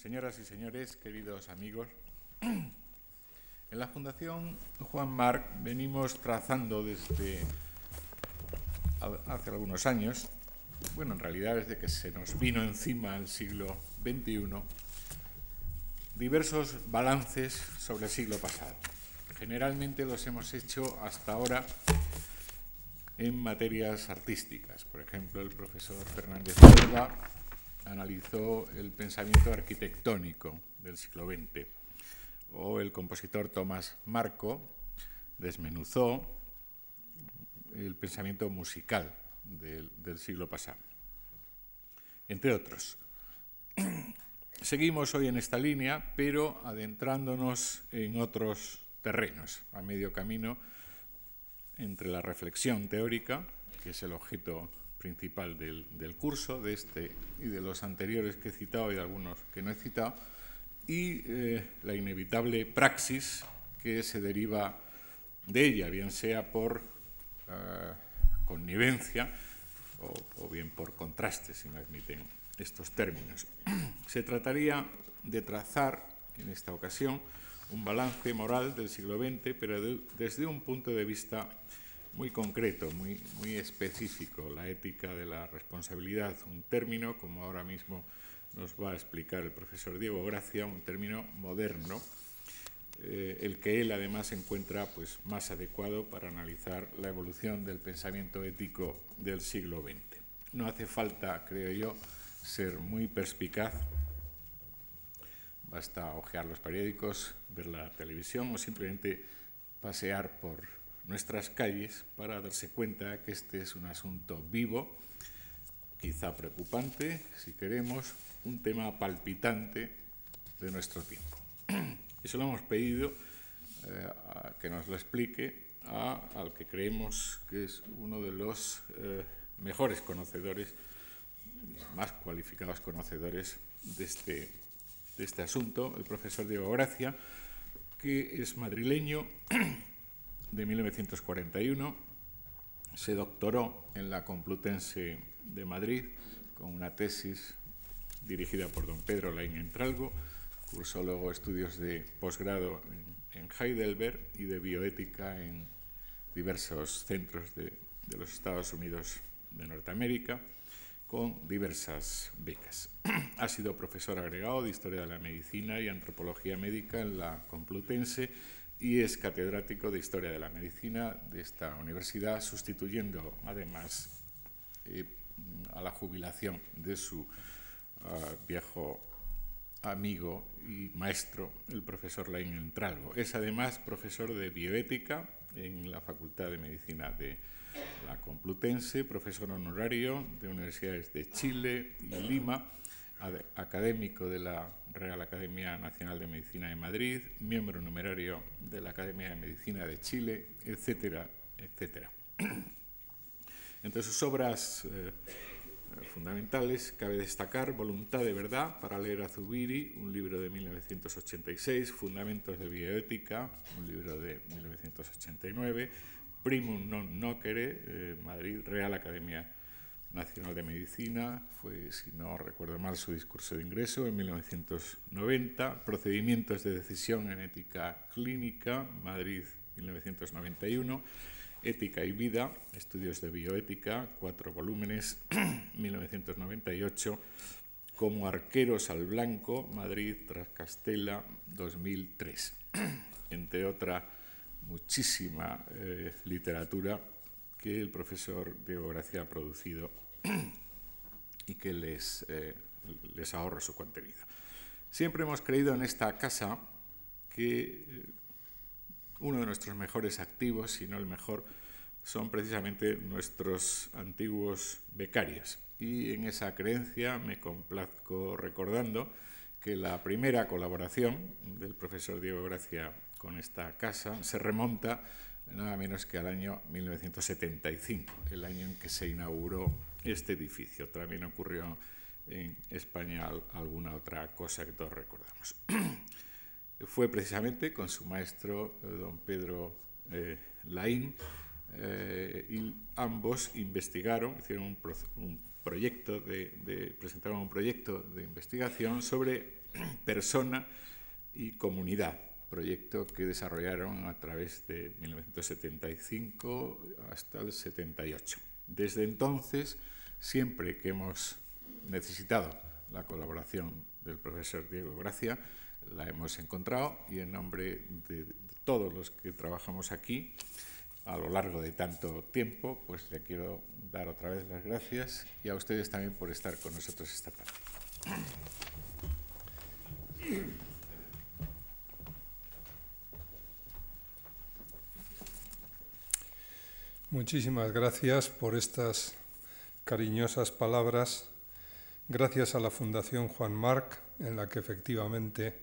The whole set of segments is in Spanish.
Señoras y señores, queridos amigos, en la Fundación Juan Marc venimos trazando desde hace algunos años, bueno, en realidad desde que se nos vino encima el siglo XXI, diversos balances sobre el siglo pasado. Generalmente los hemos hecho hasta ahora en materias artísticas. Por ejemplo, el profesor Fernández Silva analizó el pensamiento arquitectónico del siglo XX, o el compositor Tomás Marco desmenuzó el pensamiento musical del, siglo pasado, entre otros. Seguimos hoy en esta línea, pero adentrándonos en otros terrenos, a medio camino entre la reflexión teórica, que es el objeto principal del, curso, de este y de los anteriores que he citado y de algunos que no he citado, y eh, la inevitable praxis que se deriva de ella, bien sea por eh, connivencia o, bien por contraste, si me admiten estos términos. Se trataría de trazar en esta ocasión un balance moral del siglo XX, pero desde un punto de vista muy concreto, muy, muy específico, la ética de la responsabilidad, un término, como ahora mismo nos va a explicar el profesor Diego Gracia, un término moderno, eh, el que él además encuentra pues, más adecuado para analizar la evolución del pensamiento ético del siglo XX. No hace falta, creo yo, ser muy perspicaz Basta ojear los periódicos, ver la televisión o simplemente pasear por nuestras calles para darse cuenta que este es un asunto vivo, quizá preocupante, si queremos, un tema palpitante de nuestro tiempo. Eso lo hemos pedido eh, que nos lo explique al que creemos que es uno de los eh, mejores conocedores, más cualificados conocedores de este de este asunto, el profesor Diego Gracia, que es madrileño de 1941, se doctoró en la Complutense de Madrid con una tesis dirigida por don Pedro Lain Entralgo, cursó luego estudios de posgrado en, Heidelberg y de bioética en diversos centros de, de los Estados Unidos de Norteamérica con diversas becas. Ha sido profesor agregado de Historia de la Medicina y Antropología Médica en la Complutense y es catedrático de Historia de la Medicina de esta universidad, sustituyendo además eh, a la jubilación de su uh, viejo amigo y maestro, el profesor Lain Entralgo. Es además profesor de bioética en la Facultad de Medicina de la Complutense, profesor honorario de universidades de Chile y Lima, académico de la Real Academia Nacional de Medicina de Madrid, miembro numerario de la Academia de Medicina de Chile, etcétera, etcétera. Entre sus obras eh, fundamentales cabe destacar Voluntad de Verdad para leer a Zubiri, un libro de 1986, Fundamentos de Bioética, un libro de 1989, primum non nocere, eh, Madrid, Real Academia Nacional de Medicina, fue, si no recuerdo mal, su discurso de ingreso en 1990, Procedimientos de Decisión en Ética Clínica, Madrid, 1991, Ética y Vida, Estudios de Bioética, cuatro volúmenes, 1998, Como Arqueros al Blanco, Madrid, Trascastela, 2003, entre otras muchísima eh, literatura que el profesor Diego Gracia ha producido y que les, eh, les ahorro su contenido. Siempre hemos creído en esta casa que eh, uno de nuestros mejores activos, si no el mejor, son precisamente nuestros antiguos becarios. Y en esa creencia me complazco recordando que la primera colaboración del profesor Diego Gracia con esta casa se remonta nada menos que al año 1975, el año en que se inauguró este edificio. También ocurrió en España alguna otra cosa que todos recordamos. Fue precisamente con su maestro, eh, don Pedro eh, Laín, eh, y ambos investigaron, hicieron un, proyecto presentaron un proyecto de investigación sobre persona y comunidad, proyecto que desarrollaron a través de 1975 hasta el 78. Desde entonces, siempre que hemos necesitado la colaboración del profesor Diego Gracia, la hemos encontrado y en nombre de todos los que trabajamos aquí a lo largo de tanto tiempo, pues le quiero dar otra vez las gracias y a ustedes también por estar con nosotros esta tarde. Muchísimas gracias por estas cariñosas palabras. Gracias a la Fundación Juan Marc, en la que efectivamente,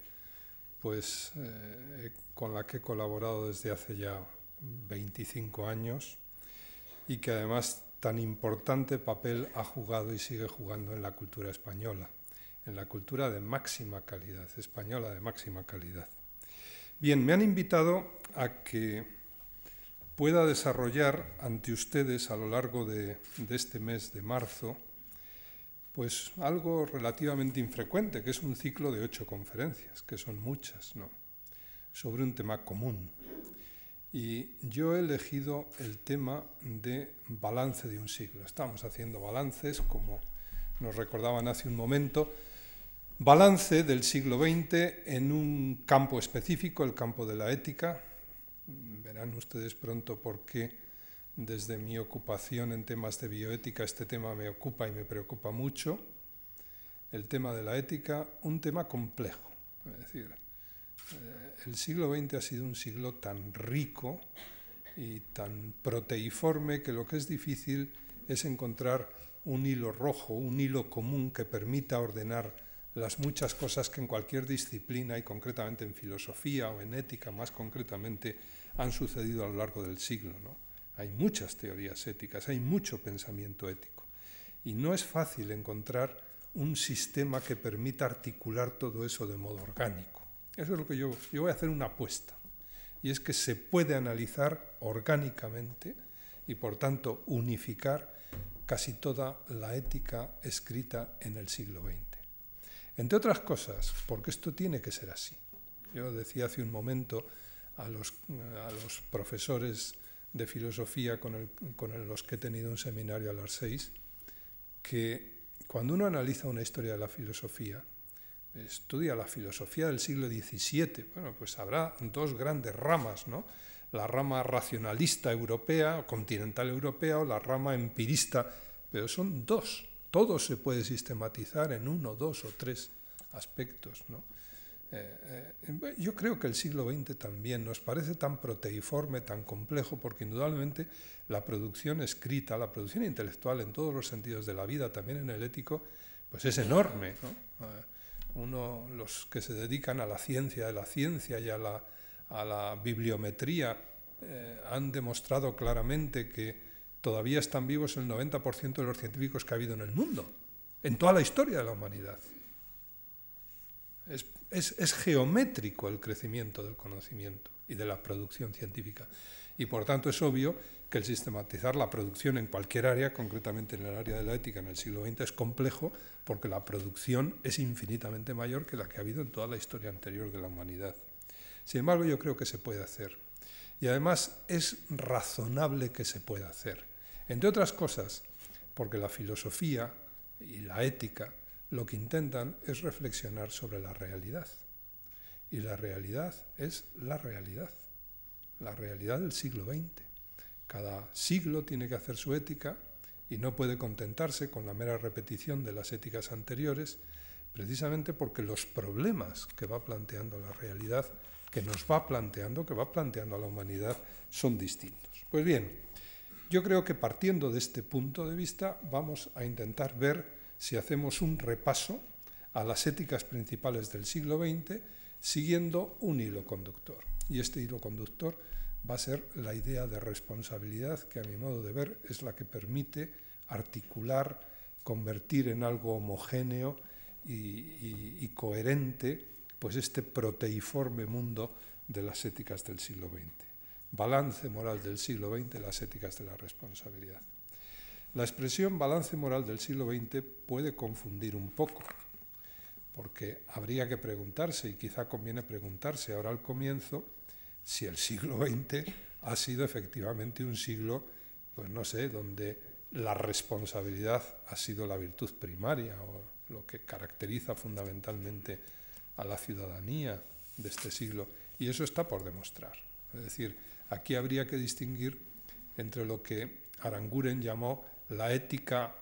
pues, eh, con la que he colaborado desde hace ya 25 años y que además tan importante papel ha jugado y sigue jugando en la cultura española, en la cultura de máxima calidad, española de máxima calidad. Bien, me han invitado a que pueda desarrollar ante ustedes a lo largo de, este mes de marzo pues algo relativamente infrecuente, que es un ciclo de ocho conferencias, que son muchas, ¿no? sobre un tema común, y yo he elegido el tema de balance de un siglo. Estamos haciendo balances, como nos recordaban hace un momento, balance del siglo XX en un campo específico, el campo de la ética. Verán ustedes pronto por qué desde mi ocupación en temas de bioética este tema me ocupa y me preocupa mucho. El tema de la ética, un tema complejo. Es decir, eh, el siglo XX ha sido un siglo tan rico y tan proteiforme que lo que es difícil es encontrar un hilo rojo, un hilo común que permita ordenar las muchas cosas que en cualquier disciplina y concretamente en filosofía o en ética más concretamente han sucedido a lo largo del siglo. ¿no? Hay muchas teorías éticas, hay mucho pensamiento ético y no es fácil encontrar un sistema que permita articular todo eso de modo orgánico. Eso es lo que yo, yo voy a hacer una apuesta. Y es que se puede analizar orgánicamente y por tanto unificar casi toda la ética escrita en el siglo XX. Entre otras cosas, porque esto tiene que ser así. Yo decía hace un momento a los, a los profesores de filosofía con, el, con, los que he tenido un seminario a las seis, que cuando uno analiza una historia de la filosofía, estudia la filosofía del siglo XVII, bueno, pues habrá dos grandes ramas, ¿no? La rama racionalista europea, continental europea, o la rama empirista, pero son dos. Todo se puede sistematizar en uno, dos o tres aspectos, ¿no? Eh, eh, yo creo que el siglo XX también nos parece tan proteiforme, tan complejo, porque indudablemente la producción escrita, la producción intelectual en todos los sentidos de la vida, también en el ético, pues es enorme. ¿no? Eh, uno, los que se dedican a la ciencia de la ciencia y a la, a la bibliometría han demostrado claramente que todavía están vivos el 90% de los científicos que ha habido en el mundo, en toda la historia de la humanidad. Es, es, es geométrico el crecimiento del conocimiento y de la producción científica. Y por tanto es obvio que el sistematizar la producción en cualquier área, concretamente en el área de la ética en el siglo XX, es complejo porque la producción es infinitamente mayor que la que ha habido en toda la historia anterior de la humanidad. Sin embargo, yo creo que se puede hacer. Y además es razonable que se pueda hacer. Entre otras cosas, porque la filosofía y la ética lo que intentan es reflexionar sobre la realidad. Y la realidad es la realidad, la realidad del siglo XX. Cada siglo tiene que hacer su ética y no puede contentarse con la mera repetición de las éticas anteriores, precisamente porque los problemas que va planteando la realidad, que nos va planteando, que va planteando a la humanidad, son distintos. Pues bien, yo creo que partiendo de este punto de vista vamos a intentar ver si hacemos un repaso a las éticas principales del siglo XX siguiendo un hilo conductor. Y este hilo conductor va a ser la idea de responsabilidad que a mi modo de ver es la que permite articular, convertir en algo homogéneo y, y coherente pues este proteiforme mundo de las éticas del siglo XX. Balance moral del siglo XX, las éticas de la responsabilidad. La expresión balance moral del siglo XX puede confundir un poco, porque habría que preguntarse, y quizá conviene preguntarse ahora al comienzo, si el siglo XX ha sido efectivamente un siglo, pues no sé, donde la responsabilidad ha sido la virtud primaria o lo que caracteriza fundamentalmente a la ciudadanía de este siglo. Y eso está por demostrar. Es decir, aquí habría que distinguir entre lo que Aranguren llamó la ética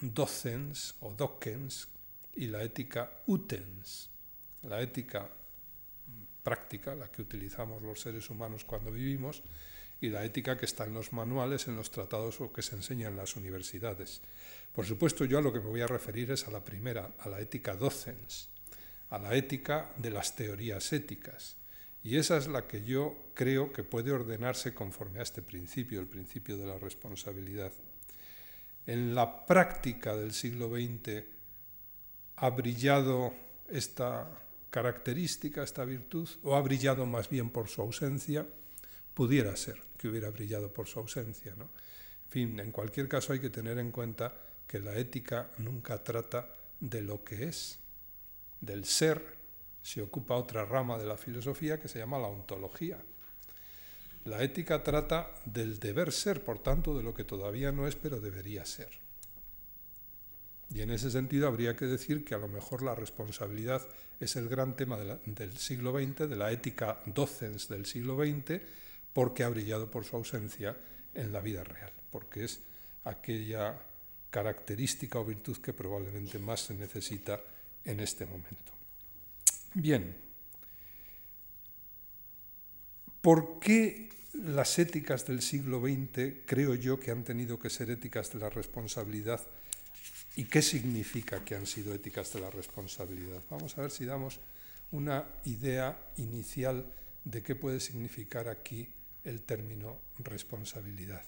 docens o docens y la ética utens. La ética práctica, la que utilizamos los seres humanos cuando vivimos, y la ética que está en los manuales, en los tratados o que se enseña en las universidades. Por supuesto, yo a lo que me voy a referir es a la primera, a la ética docens, a la ética de las teorías éticas. Y esa es la que yo creo que puede ordenarse conforme a este principio, el principio de la responsabilidad. En la práctica del siglo XX ha brillado esta característica, esta virtud, o ha brillado más bien por su ausencia, pudiera ser que hubiera brillado por su ausencia. ¿no? En fin, en cualquier caso hay que tener en cuenta que la ética nunca trata de lo que es, del ser, se ocupa otra rama de la filosofía que se llama la ontología. La ética trata del deber ser, por tanto, de lo que todavía no es, pero debería ser. Y en ese sentido habría que decir que a lo mejor la responsabilidad es el gran tema del siglo XX, de la ética docens del siglo XX, porque ha brillado por su ausencia en la vida real, porque es aquella característica o virtud que probablemente más se necesita en este momento. Bien, ¿por qué las éticas del siglo XX creo yo que han tenido que ser éticas de la responsabilidad? ¿Y qué significa que han sido éticas de la responsabilidad? Vamos a ver si damos una idea inicial de qué puede significar aquí el término responsabilidad.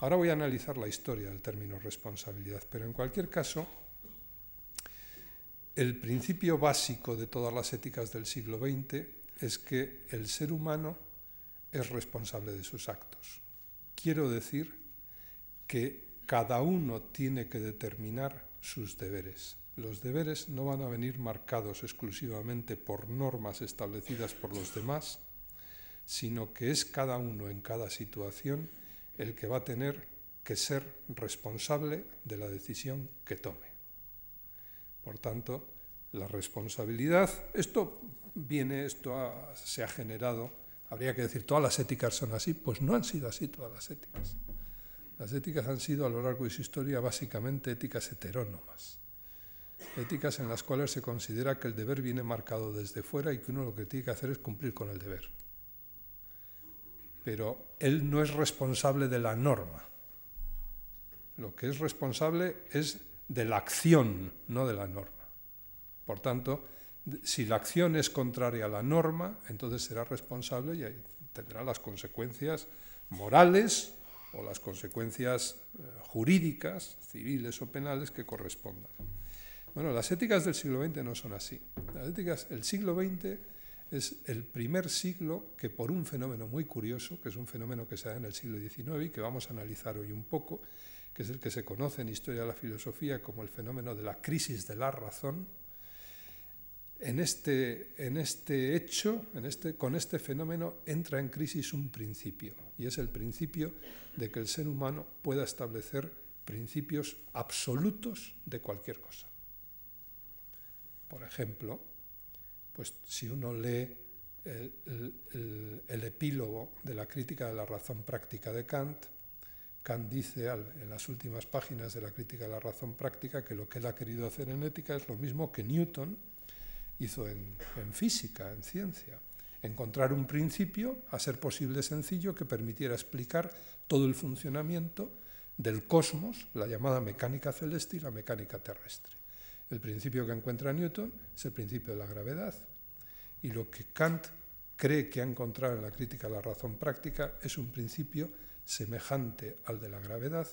Ahora voy a analizar la historia del término responsabilidad, pero en cualquier caso, el principio básico de todas las éticas del siglo XX es que el ser humano es responsable de sus actos. Quiero decir que cada uno tiene que determinar sus deberes. Los deberes no van a venir marcados exclusivamente por normas establecidas por los demás, sino que es cada uno en cada situación el que va a tener que ser responsable de la decisión que tome. Por tanto, la responsabilidad, esto viene, esto se ha generado, habría que decir, todas las éticas son así, pues no han sido así todas las éticas. Las éticas han sido a lo largo de su historia básicamente éticas heterónomas, éticas en las cuales se considera que el deber viene marcado desde fuera y que uno lo que tiene que hacer es cumplir con el deber pero él no es responsable de la norma. Lo que es responsable es de la acción, no de la norma. Por tanto, si la acción es contraria a la norma, entonces será responsable y tendrá las consecuencias morales o las consecuencias eh, jurídicas, civiles o penales que correspondan. Bueno, las éticas del siglo XX no son así. Las éticas, el siglo XX es el primer siglo que por un fenómeno muy curioso, que es un fenómeno que se da en el siglo XIX y que vamos a analizar hoy un poco, que es el que se conoce en historia de la filosofía como el fenómeno de la crisis de la razón, en este, en este hecho, en este, con este fenómeno, entra en crisis un principio, y es el principio de que el ser humano pueda establecer principios absolutos de cualquier cosa. Por ejemplo, pues si uno lee el, epílogo de la crítica de la razón práctica de Kant, Kant dice en las últimas páginas de la crítica de la razón práctica que lo que él ha querido hacer en ética es lo mismo que Newton hizo en, en física, en ciencia, encontrar un principio, a ser posible sencillo, que permitiera explicar todo el funcionamiento del cosmos, la llamada mecánica celeste y la mecánica terrestre. El principio que encuentra Newton es el principio de la gravedad. Y lo que Kant cree que ha encontrado en la crítica a la razón práctica es un principio semejante al de la gravedad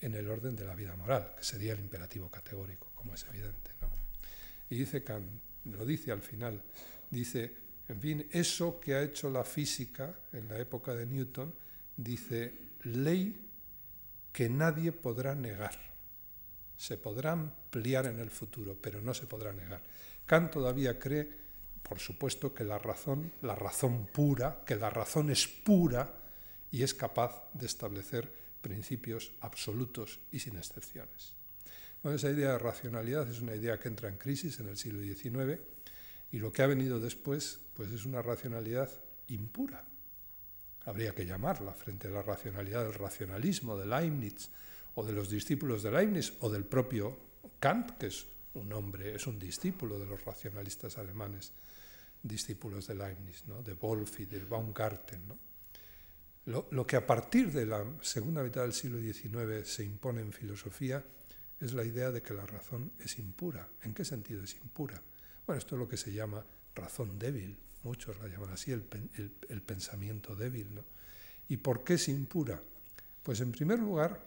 en el orden de la vida moral, que sería el imperativo categórico, como es evidente. Y dice Kant, lo dice al final, dice, en fin, eso que ha hecho la física en la época de Newton, dice, ley que nadie podrá negar se podrá ampliar en el futuro, pero no se podrá negar. Kant todavía cree, por supuesto, que la razón, la razón pura, que la razón es pura y es capaz de establecer principios absolutos y sin excepciones. Bueno, esa idea de racionalidad es una idea que entra en crisis en el siglo XIX y lo que ha venido después pues es una racionalidad impura. Habría que llamarla frente a la racionalidad del racionalismo de Leibniz o de los discípulos de Leibniz o del propio Kant, que es un hombre, es un discípulo de los racionalistas alemanes, discípulos de Leibniz, ¿no? de Wolff y de Baumgarten. Lo, lo, que a partir de la segunda mitad del siglo XIX se impone en filosofía es la idea de que la razón es impura. ¿En qué sentido es impura? Bueno, esto es lo que se llama razón débil, muchos la llaman así, el, pensamiento débil. ¿no? ¿Y por qué es impura? Pues en primer lugar,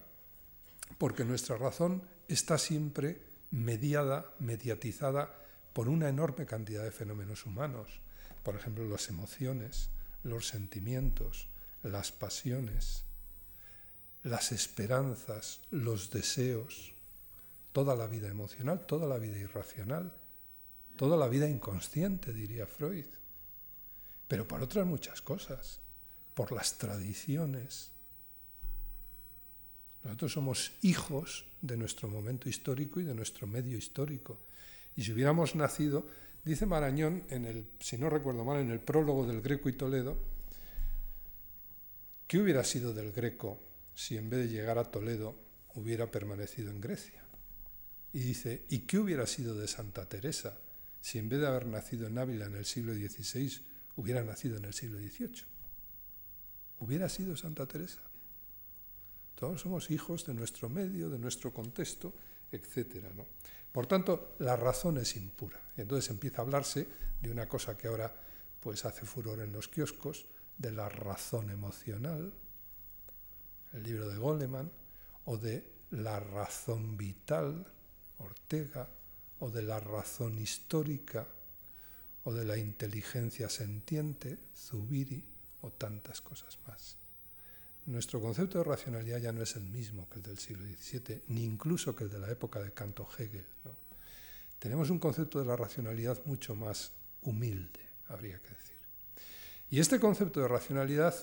porque nuestra razón está siempre mediada, mediatizada por una enorme cantidad de fenómenos humanos, por ejemplo, las emociones, los sentimientos, las pasiones, las esperanzas, los deseos, toda la vida emocional, toda la vida irracional, toda la vida inconsciente, diría Freud, pero por otras muchas cosas, por las tradiciones, nosotros somos hijos de nuestro momento histórico y de nuestro medio histórico. Y si hubiéramos nacido, dice Marañón, en el, si no recuerdo mal, en el prólogo del Greco y Toledo, ¿qué hubiera sido del Greco si en vez de llegar a Toledo hubiera permanecido en Grecia? Y dice, ¿y qué hubiera sido de Santa Teresa si en vez de haber nacido en Ávila en el siglo XVI hubiera nacido en el siglo XVIII? ¿Hubiera sido Santa Teresa? Todos somos hijos de nuestro medio, de nuestro contexto, etc. ¿no? Por tanto, la razón es impura. Y entonces empieza a hablarse de una cosa que ahora pues, hace furor en los kioscos, de la razón emocional, el libro de Goleman, o de la razón vital, Ortega, o de la razón histórica, o de la inteligencia sentiente, Zubiri, o tantas cosas más nuestro concepto de racionalidad ya no es el mismo que el del siglo XVII, ni incluso que el de la época de Canto Hegel. Tenemos un concepto de la racionalidad mucho más humilde, habría que decir. Y este concepto de racionalidad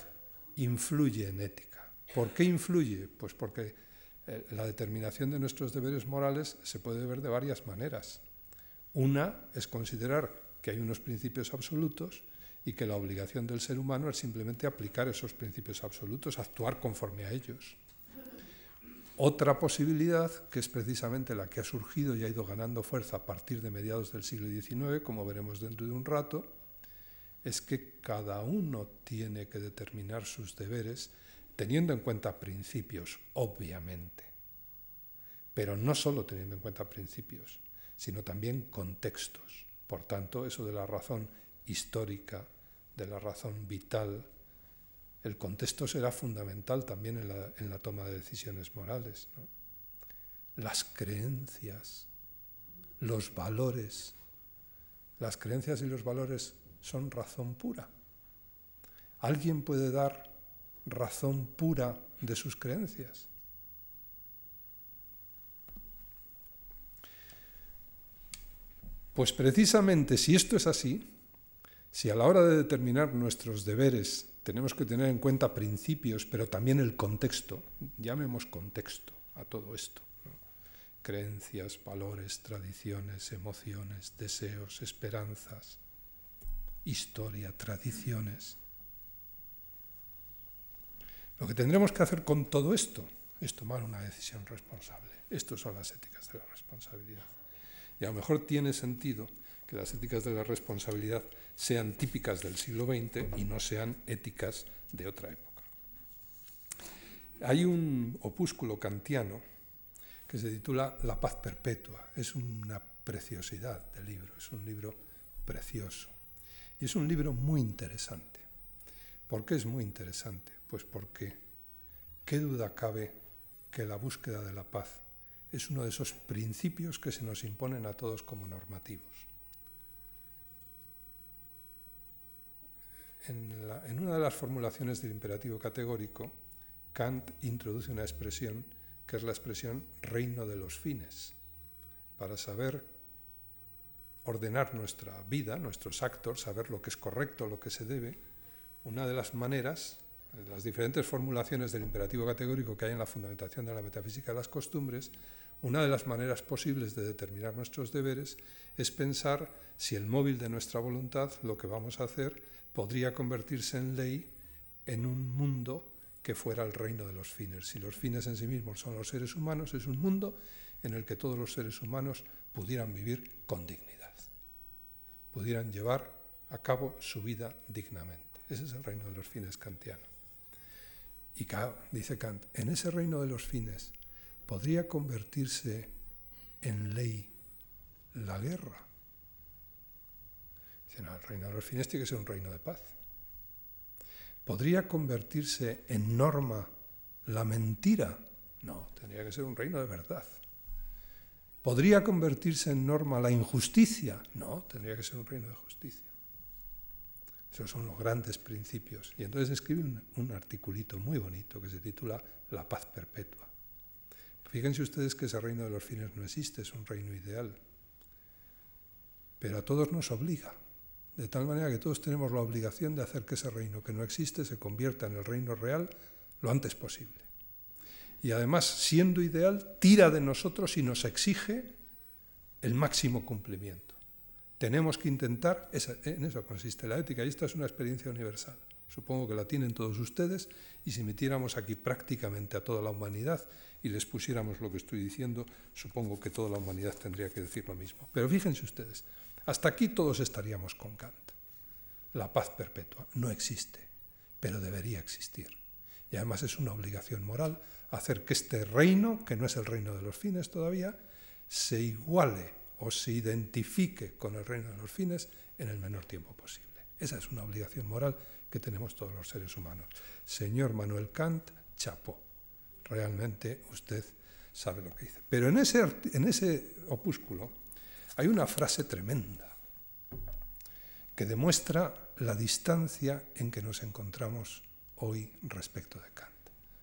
influye en ética. ¿Por qué influye? Pues porque la determinación de nuestros deberes morales se puede ver de varias maneras. Una es considerar que hay unos principios absolutos y que la obligación del ser humano es simplemente aplicar esos principios absolutos, actuar conforme a ellos. Otra posibilidad, que es precisamente la que ha surgido y ha ido ganando fuerza a partir de mediados del siglo XIX, como veremos dentro de un rato, es que cada uno tiene que determinar sus deberes teniendo en cuenta principios, obviamente, pero no solo teniendo en cuenta principios, sino también contextos. Por tanto, eso de la razón histórica, de la razón vital, el contexto será fundamental también en la, en la toma de decisiones morales. Las creencias, los valores. Las creencias y los valores son razón pura. ¿Alguien puede dar razón pura de sus creencias? Pues precisamente si esto es así, si a la hora de determinar nuestros deberes tenemos que tener en cuenta principios, pero también el contexto, llamemos contexto a todo esto, creencias, valores, tradiciones, emociones, deseos, esperanzas, historia, tradiciones. Lo que tendremos que hacer con todo esto es tomar una decisión responsable. Estas son las éticas de la responsabilidad. Y a lo mejor tiene sentido que las éticas de la responsabilidad sean típicas del siglo XX y no sean éticas de otra época. Hay un opúsculo kantiano que se titula La paz perpetua. Es una preciosidad de libro, es un libro precioso. Y es un libro muy interesante. ¿Por qué es muy interesante? Pues porque qué duda cabe que la búsqueda de la paz es uno de esos principios que se nos imponen a todos como normativos. en, una de las formulaciones del imperativo categórico, Kant introduce una expresión que es la expresión reino de los fines, para saber ordenar nuestra vida, nuestros actos, saber lo que es correcto, lo que se debe, una de las maneras, las diferentes formulaciones del imperativo categórico que hay en la fundamentación de la metafísica de las costumbres, una de las maneras posibles de determinar nuestros deberes es pensar si el móvil de nuestra voluntad, lo que vamos a hacer, podría convertirse en ley en un mundo que fuera el reino de los fines. Si los fines en sí mismos son los seres humanos, es un mundo en el que todos los seres humanos pudieran vivir con dignidad, pudieran llevar a cabo su vida dignamente. Ese es el reino de los fines kantiano. Y dice Kant, en ese reino de los fines podría convertirse en ley la guerra. Dice, no, el reino de los fines tiene que ser un reino de paz. ¿Podría convertirse en norma la mentira? No, tendría que ser un reino de verdad. ¿Podría convertirse en norma la injusticia? No, tendría que ser un reino de justicia. Esos son los grandes principios. Y entonces escribe un, articulito muy bonito que se titula La paz perpetua. Fíjense ustedes que ese reino de los fines no existe, es un reino ideal. Pero a todos nos obliga, de tal manera que todos tenemos la obligación de hacer que ese reino que no existe se convierta en el reino real lo antes posible. Y además, siendo ideal, tira de nosotros y nos exige el máximo cumplimiento. Tenemos que intentar, en eso consiste la ética, y esta es una experiencia universal. Supongo que la tienen todos ustedes, y si metiéramos aquí prácticamente a toda la humanidad y les pusiéramos lo que estoy diciendo, supongo que toda la humanidad tendría que decir lo mismo. Pero fíjense ustedes, hasta aquí todos estaríamos con Kant. La paz perpetua no existe, pero debería existir. Y además es una obligación moral hacer que este reino, que no es el reino de los fines todavía, se iguale o se identifique con el reino de los fines en el menor tiempo posible. Esa es una obligación moral que tenemos todos los seres humanos. Señor Manuel Kant, chapó. Realmente usted sabe lo que dice. Pero en ese, en ese opúsculo hay una frase tremenda que demuestra la distancia en que nos encontramos hoy respecto de Kant.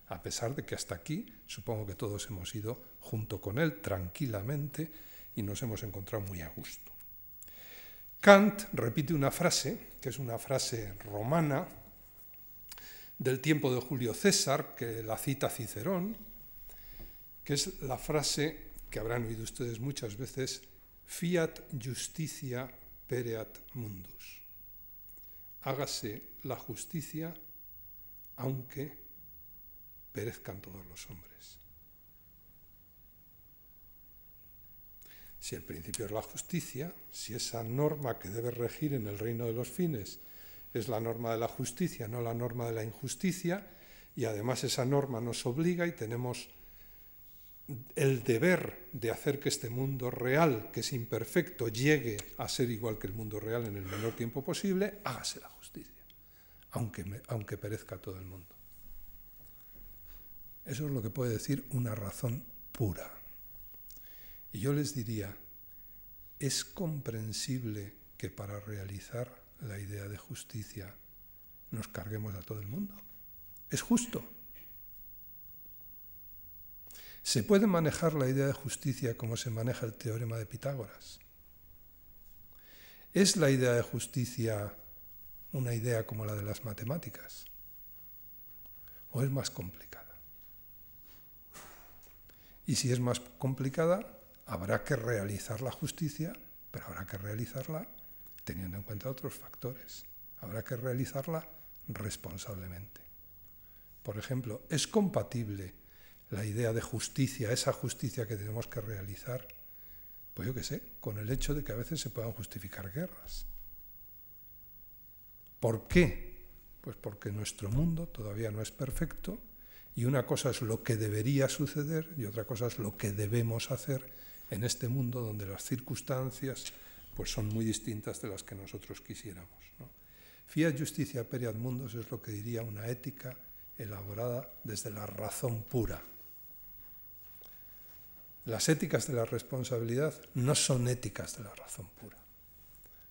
A pesar de que hasta aquí supongo que todos hemos ido junto con él tranquilamente y nos hemos encontrado muy a gusto. Kant repite una frase, que es una frase romana del tiempo de Julio César, que la cita Cicerón, que es la frase que habrán oído ustedes muchas veces, fiat justicia pereat mundus. Hágase la justicia aunque perezcan todos los hombres. Si el principio es la justicia, si esa norma que debe regir en el reino de los fines es la norma de la justicia, no la norma de la injusticia, y además esa norma nos obliga y tenemos el deber de hacer que este mundo real, que es imperfecto, llegue a ser igual que el mundo real en el menor tiempo posible, hágase la justicia, aunque, aunque perezca todo el mundo. Eso es lo que puede decir una razón pura. Y yo les diría, es comprensible que para realizar la idea de justicia nos carguemos a todo el mundo. Es justo. ¿Se puede manejar la idea de justicia como se maneja el teorema de Pitágoras? ¿Es la idea de justicia una idea como la de las matemáticas? ¿O es más complicada? Y si es más complicada, habrá que realizar la justicia, pero habrá que realizarla teniendo en cuenta otros factores. Habrá que realizarla responsablemente. Por ejemplo, ¿es compatible la idea de justicia, esa justicia que tenemos que realizar, pues yo qué sé, con el hecho de que a veces se puedan justificar guerras. ¿Por qué? Pues porque nuestro mundo todavía no es perfecto y una cosa es lo que debería suceder y otra cosa es lo que debemos hacer en este mundo donde las circunstancias pues son muy distintas de las que nosotros quisiéramos. Fiat justicia periad mundus es lo que diría una ética elaborada desde la razón pura, las éticas de la responsabilidad no son éticas de la razón pura.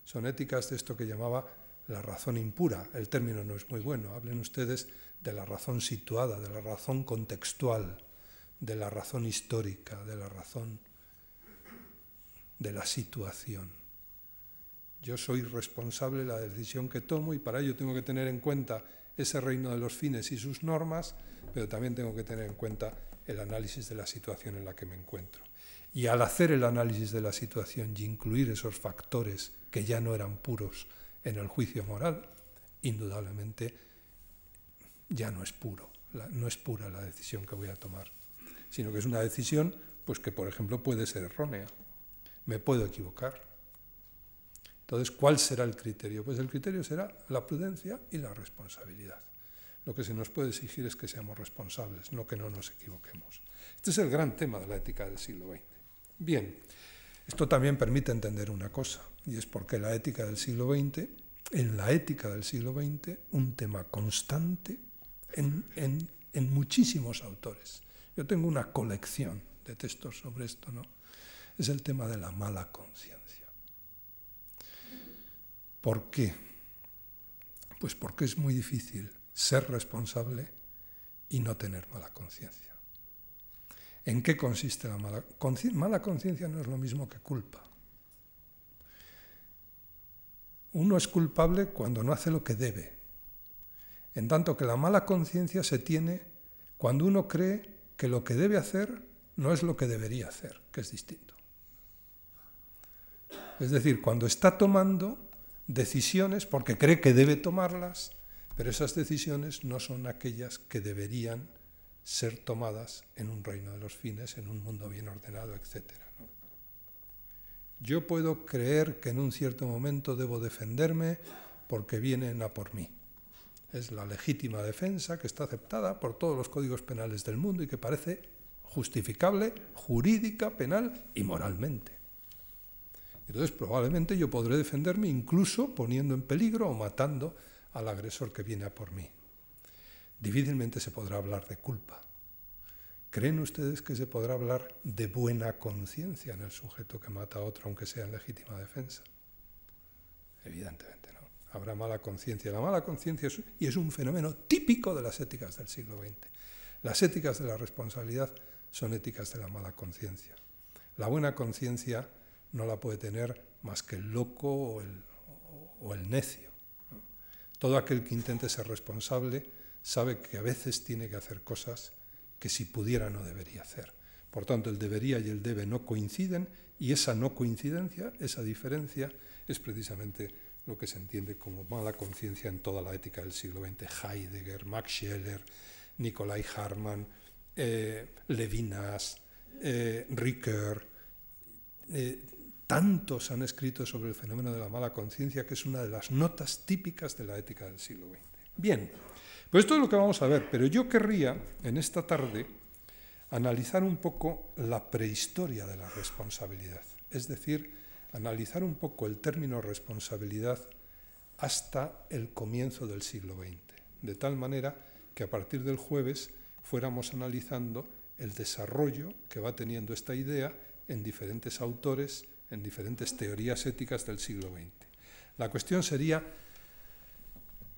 Son éticas de esto que llamaba la razón impura. El término no es muy bueno. Hablen ustedes de la razón situada, de la razón contextual, de la razón histórica, de la razón de la situación. Yo soy responsable de la decisión que tomo y para ello tengo que tener en cuenta ese reino de los fines y sus normas, pero también tengo que tener en cuenta el análisis de la situación en la que me encuentro. Y al hacer el análisis de la situación y incluir esos factores que ya no eran puros en el juicio moral, indudablemente ya no es puro, no es pura la decisión que voy a tomar, sino que es una decisión pues que por ejemplo puede ser errónea. Me puedo equivocar. Entonces, ¿cuál será el criterio? Pues el criterio será la prudencia y la responsabilidad. Lo que se nos puede exigir es que seamos responsables, no que no nos equivoquemos. Este es el gran tema de la ética del siglo XX. Bien, esto también permite entender una cosa, y es porque la ética del siglo XX, en la ética del siglo XX, un tema constante en, en muchísimos autores. Yo tengo una colección de textos sobre esto, ¿no? Es el tema de la mala conciencia. ¿Por qué? Pues porque es muy difícil ser responsable y no tener mala conciencia. ¿En qué consiste la mala conciencia? Mala conciencia no es lo mismo que culpa. Uno es culpable cuando no hace lo que debe, en tanto que la mala conciencia se tiene cuando uno cree que lo que debe hacer no es lo que debería hacer, que es distinto. Es decir, cuando está tomando decisiones porque cree que debe tomarlas, pero esas decisiones no son aquellas que deberían ser tomadas en un reino de los fines, en un mundo bien ordenado, etc. Yo puedo creer que en un cierto momento debo defenderme porque vienen a por mí. Es la legítima defensa que está aceptada por todos los códigos penales del mundo y que parece justificable jurídica, penal y moralmente. Entonces probablemente yo podré defenderme incluso poniendo en peligro o matando al agresor que viene por mí. Difícilmente se podrá hablar de culpa. ¿Creen ustedes que se podrá hablar de buena conciencia en el sujeto que mata a otro, aunque sea en legítima defensa? Evidentemente no. Habrá mala conciencia. La mala conciencia y es un fenómeno típico de las éticas del siglo XX. Las éticas de la responsabilidad son éticas de la mala conciencia. La buena conciencia no la puede tener más que el loco o el necio. Todo aquel que intente ser responsable sabe que a veces tiene que hacer cosas que si pudiera no debería hacer. Por tanto, el debería y el debe no coinciden y esa no coincidencia, esa diferencia, es precisamente lo que se entiende como mala conciencia en toda la ética del siglo XX. Heidegger, Max Scheler, Nikolai Harman, eh, Levinas, eh, Ricoeur, eh, tantos han escrito sobre el fenómeno de la mala conciencia, que es una de las notas típicas de la ética del siglo XX. Bien, pues esto es lo que vamos a ver, pero yo querría en esta tarde analizar un poco la prehistoria de la responsabilidad, es decir, analizar un poco el término responsabilidad hasta el comienzo del siglo XX, de tal manera que a partir del jueves fuéramos analizando el desarrollo que va teniendo esta idea en diferentes autores en diferentes teorías éticas del siglo XX. La cuestión sería,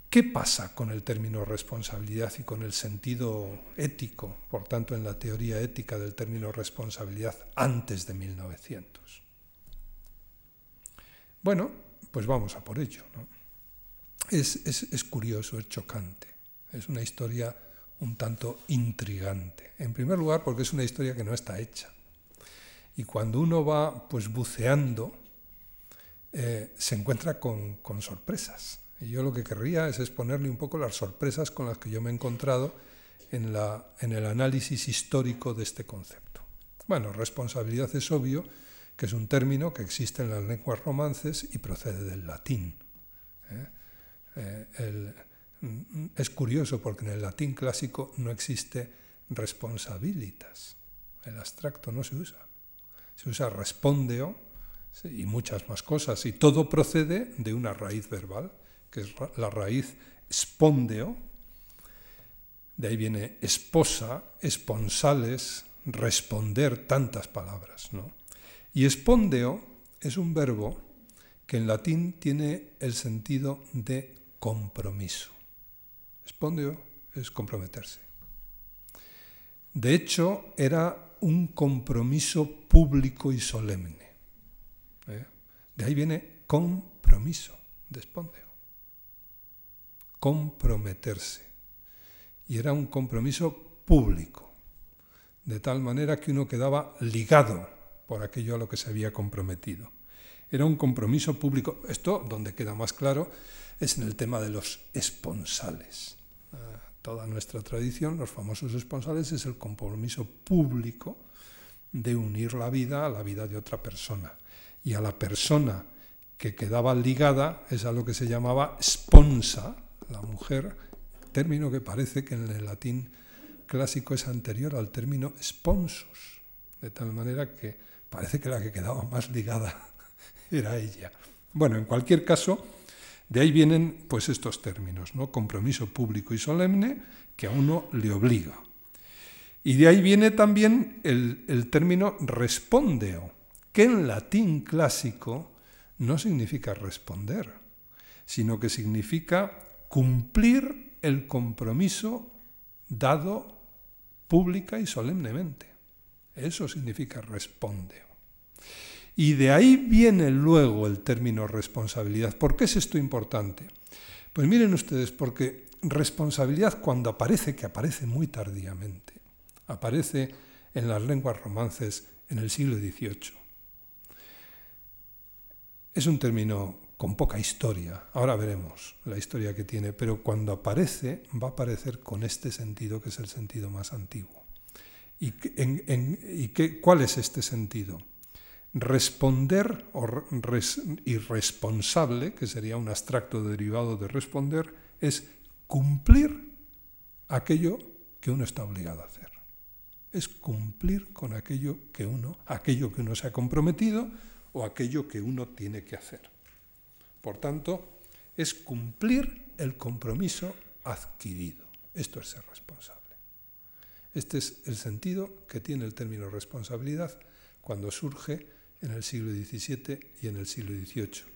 ¿qué pasa con el término responsabilidad y con el sentido ético, por tanto, en la teoría ética del término responsabilidad antes de 1900? Bueno, pues vamos a por ello. Es, es curioso, es chocante, es una historia un tanto intrigante. En primer lugar, porque es una historia que no está hecha. Y cuando uno va pues buceando, eh, se encuentra con, sorpresas. Y yo lo que querría es exponerle un poco las sorpresas con las que yo me he encontrado en, el análisis histórico de este concepto. Bueno, responsabilidad es obvio que es un término que existe en las lenguas romances y procede del latín. ¿eh? Eh, es curioso porque en el latín clásico no existe responsabilitas. El abstracto no se usa se usa respondeo y muchas más cosas. Y todo procede de una raíz verbal, que es la raíz spondeo. De ahí viene esposa, esponsales, responder, tantas palabras. ¿no? Y spondeo es un verbo que en latín tiene el sentido de compromiso. Spondeo es comprometerse. De hecho, era un compromiso público y solemne. ¿eh? De ahí viene compromiso, despondeo. Comprometerse. Y era un compromiso público, de tal manera que uno quedaba ligado por aquello a lo que se había comprometido. Era un compromiso público. Esto, donde queda más claro, es en el tema de los esponsales. Ah, toda nuestra tradición, los famosos esponsales, es el compromiso público de unir la vida a la vida de otra persona. Y a la persona que quedaba ligada es a lo que se llamaba sponsa, la mujer, término que parece que en el latín clásico es anterior al término sponsus, de tal manera que parece que la que quedaba más ligada era ella. Bueno, en cualquier caso, de ahí vienen pues estos términos, ¿no? Compromiso público y solemne que a uno le obliga. Y de ahí viene también el, término respondeo, que en latín clásico no significa responder, sino que significa cumplir el compromiso dado pública y solemnemente. Eso significa respondeo. Y de ahí viene luego el término responsabilidad. ¿Por qué es esto importante? Pues miren ustedes, porque responsabilidad cuando aparece, que aparece muy tardíamente, aparece en las lenguas romances en el siglo XVIII. Es un término con poca historia, ahora veremos la historia que tiene, pero cuando aparece va a aparecer con este sentido que es el sentido más antiguo. ¿Y, qué, cuál es este sentido? Responder y responsable, que sería un abstracto derivado de responder, es cumplir aquello que uno está obligado a hacer. Es cumplir con aquello que uno, aquello que uno se ha comprometido o aquello que uno tiene que hacer. Por tanto, es cumplir el compromiso adquirido. Esto es ser responsable. Este es el sentido que tiene el término responsabilidad cuando surge en el siglo XVII y en el siglo XVIII.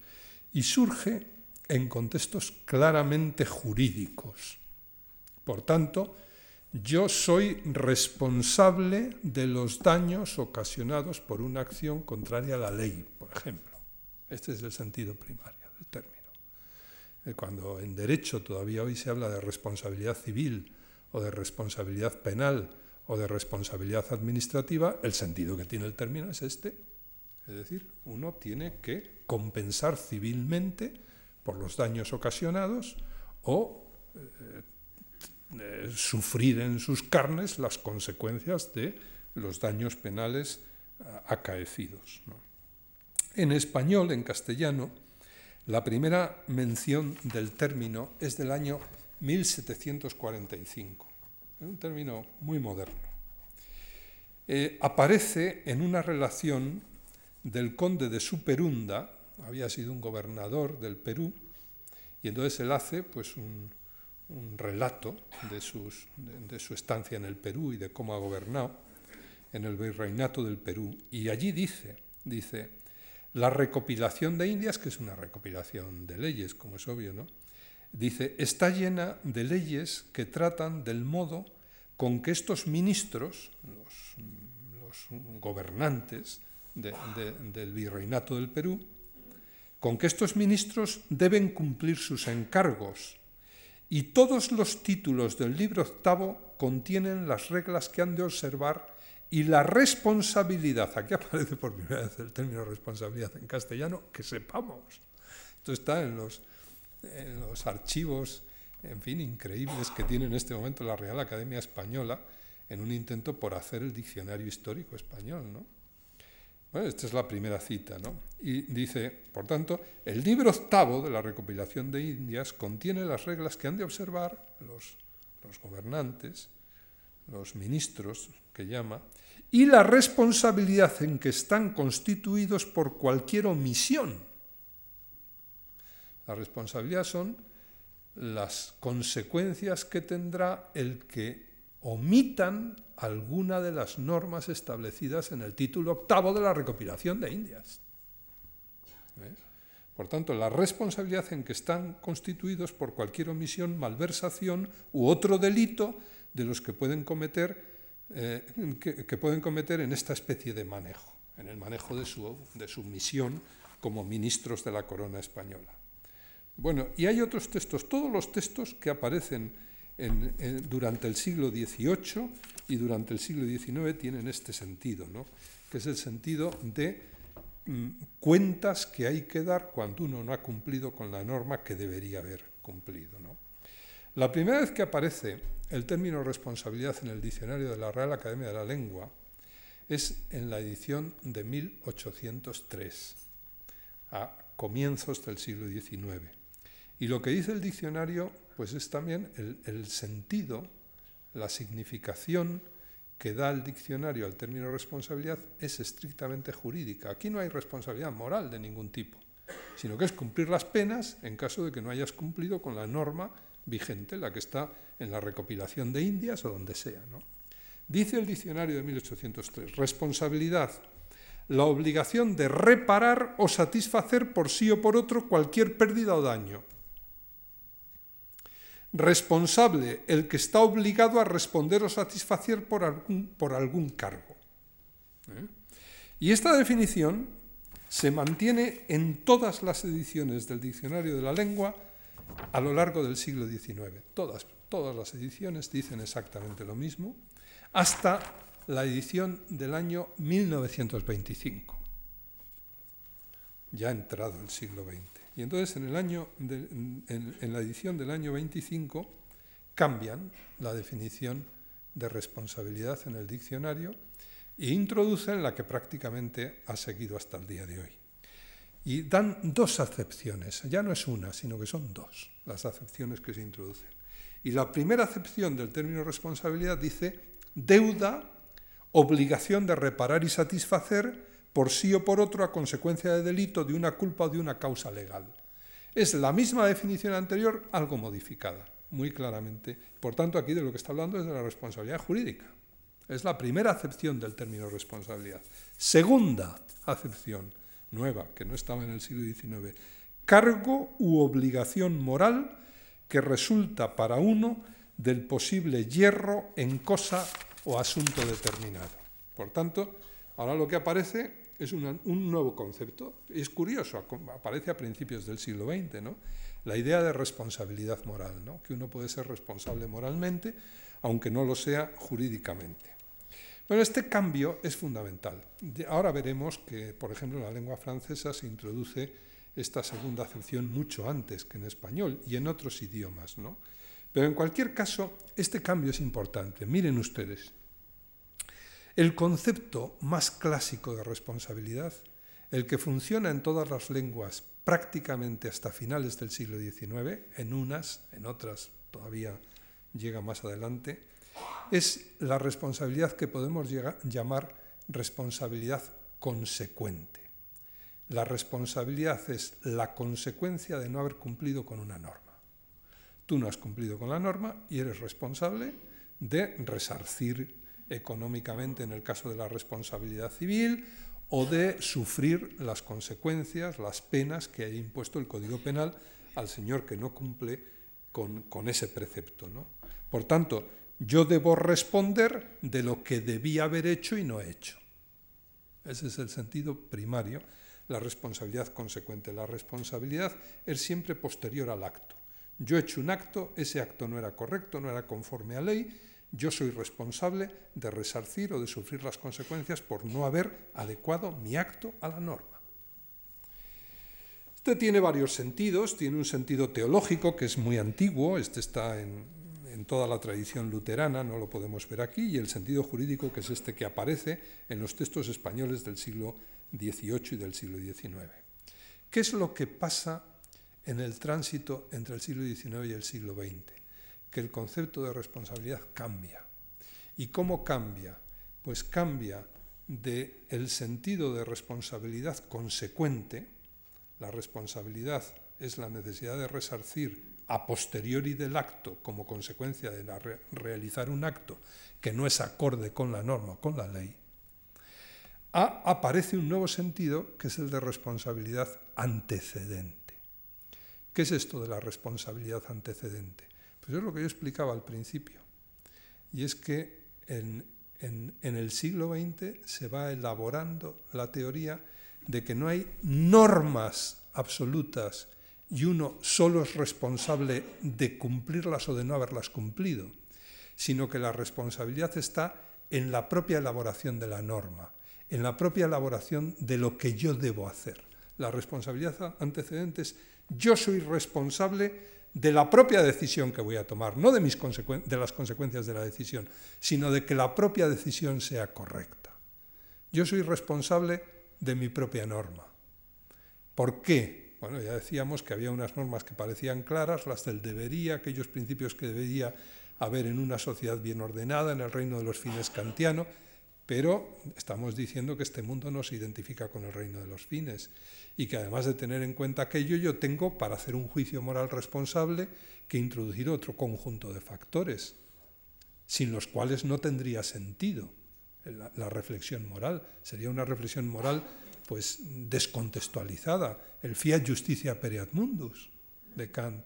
Y surge en contextos claramente jurídicos. Por tanto, yo soy responsable de los daños ocasionados por una acción contraria a la ley, por ejemplo. Este es el sentido primario del término. Eh, cuando en derecho todavía hoy se habla de responsabilidad civil o de responsabilidad penal o de responsabilidad administrativa, el sentido que tiene el término es este. Es decir, uno tiene que compensar civilmente por los daños ocasionados o eh, eh, sufrir en sus carnes las consecuencias de los daños penales eh, acaecidos. En español, en castellano, la primera mención del término es del año 1745, es un término muy moderno. Eh, aparece en una relación del conde de Superunda, había sido un gobernador del Perú, y entonces él hace pues, un, un relato de, sus, de, su estancia en el Perú y de cómo ha gobernado en el virreinato del Perú. Y allí dice, dice, la recopilación de Indias, que es una recopilación de leyes, como es obvio, ¿no? Dice, está llena de leyes que tratan del modo con que estos ministros, los, gobernantes de, del virreinato del Perú, con que estos ministros deben cumplir sus encargos y todos los títulos del libro octavo contienen las reglas que han de observar y la responsabilidad, aquí aparece por primera vez el término responsabilidad en castellano, que sepamos. Esto está en los, en los archivos, en fin, increíbles que tiene en este momento la Real Academia Española en un intento por hacer el diccionario histórico español, ¿no? Esta es la primera cita, ¿no? Y dice, por tanto, el libro octavo de la recopilación de Indias contiene las reglas que han de observar los, los gobernantes, los ministros, que llama, y la responsabilidad en que están constituidos por cualquier omisión. La responsabilidad son las consecuencias que tendrá el que omitan alguna de las normas establecidas en el título octavo de la recopilación de Indias. ¿Eh? Por tanto, la responsabilidad en que están constituidos por cualquier omisión, malversación u otro delito de los que pueden cometer, eh, que, pueden cometer en esta especie de manejo, en el manejo de su, de su misión como ministros de la corona española. Bueno, y hay otros textos, todos los textos que aparecen durante el siglo XVIII y durante el siglo XIX tienen este sentido, ¿no? que es el sentido de mm, cuentas que hay que dar cuando uno no ha cumplido con la norma que debería haber cumplido. ¿no? La primera vez que aparece el término responsabilidad en el diccionario de la Real Academia de la Lengua es en la edición de 1803, a comienzos del siglo XIX. Y lo que dice el diccionario pues es también el, sentido, la significación que da el diccionario al término responsabilidad es estrictamente jurídica. Aquí no hay responsabilidad moral de ningún tipo, sino que es cumplir las penas en caso de que no hayas cumplido con la norma vigente, la que está en la recopilación de Indias o donde sea. Dice el diccionario de 1803, responsabilidad, la obligación de reparar o satisfacer por sí o por otro cualquier pérdida o daño. Responsable, el que está obligado a responder o satisfacer por algún, por algún cargo. ¿eh? Y esta definición se mantiene en todas las ediciones del Diccionario de la Lengua a lo largo del siglo XIX. Todas, todas las ediciones dicen exactamente lo mismo, hasta la edición del año 1925, ya entrado el siglo XX. Y entonces en, el año en, la edición del año 25 cambian la definición de responsabilidad en el diccionario e introducen la que prácticamente ha seguido hasta el día de hoy. Y dan dos acepciones, ya no es una, sino que son dos las acepciones que se introducen. Y la primera acepción del término responsabilidad dice deuda, obligación de reparar y satisfacer por sí o por otro a consecuencia de delito, de una culpa o de una causa legal. Es la misma definición anterior, algo modificada, muy claramente. Por tanto, aquí de lo que está hablando es de la responsabilidad jurídica. Es la primera acepción del término responsabilidad. Segunda acepción, nueva, que no estaba en el siglo XIX, cargo u obligación moral que resulta para uno del posible hierro en cosa o asunto determinado. Por tanto, ahora lo que aparece es un nuevo concepto. Es curioso, aparece a principios del siglo XX, ¿no? la idea de responsabilidad moral, ¿no? que uno puede ser responsable moralmente, aunque no lo sea jurídicamente. Bueno, este cambio es fundamental. Ahora veremos que, por ejemplo, en la lengua francesa se introduce esta segunda acepción mucho antes que en español y en otros idiomas. ¿no? Pero en cualquier caso, este cambio es importante. Miren ustedes, el concepto más clásico de responsabilidad, el que funciona en todas las lenguas prácticamente hasta finales del siglo XIX, en unas, en otras todavía llega más adelante, es la responsabilidad que podemos llamar responsabilidad consecuente. La responsabilidad es la consecuencia de no haber cumplido con una norma. Tú no has cumplido con la norma y eres responsable de resarcir económicamente en el caso de la responsabilidad civil o de sufrir las consecuencias, las penas que haya impuesto el Código Penal al señor que no cumple con, con ese precepto. ¿no? Por tanto, yo debo responder de lo que debía haber hecho y no he hecho. Ese es el sentido primario, la responsabilidad consecuente. La responsabilidad es siempre posterior al acto. Yo he hecho un acto, ese acto no era correcto, no era conforme a ley, yo soy responsable de resarcir o de sufrir las consecuencias por no haber adecuado mi acto a la norma. Este tiene varios sentidos, tiene un sentido teológico que es muy antiguo, este está en, en toda la tradición luterana, no lo podemos ver aquí, y el sentido jurídico, que es este que aparece en los textos españoles del siglo XVIII y del siglo XIX. ¿Qué es lo que pasa en el tránsito entre el siglo XIX y el siglo XX? Que el concepto de responsabilidad cambia. ¿Y cómo cambia? Pues cambia del el sentido de responsabilidad consecuente, la responsabilidad es la necesidad de resarcir a posteriori del acto, como consecuencia de realizar un acto que no es acorde con la norma o con la ley, aparece un nuevo sentido que es el de responsabilidad antecedente. ¿Qué es esto de la responsabilidad antecedente? Pues es lo que yo explicaba al principio. Y es que en, en el siglo XX se va elaborando la teoría de que no hay normas absolutas y uno solo es responsable de cumplirlas o de no haberlas cumplido, sino que la responsabilidad está en la propia elaboración de la norma, en la propia elaboración de lo que yo debo hacer. La responsabilidad antecedente es yo soy responsable de la propia decisión que voy a tomar, no de, mis de las consecuencias de la decisión, sino de que la propia decisión sea correcta. Yo soy responsable de mi propia norma. ¿Por qué? Bueno, ya decíamos que había unas normas que parecían claras, las del debería, aquellos principios que debería haber en una sociedad bien ordenada, en el reino de los fines kantiano, pero estamos diciendo que este mundo no se identifica con el reino de los fines y que además de tener en cuenta aquello, yo tengo para hacer un juicio moral responsable que introducir otro conjunto de factores, sin los cuales no tendría sentido la, reflexión moral. Sería una reflexión moral pues descontextualizada, el fiat justicia pereat mundus de Kant.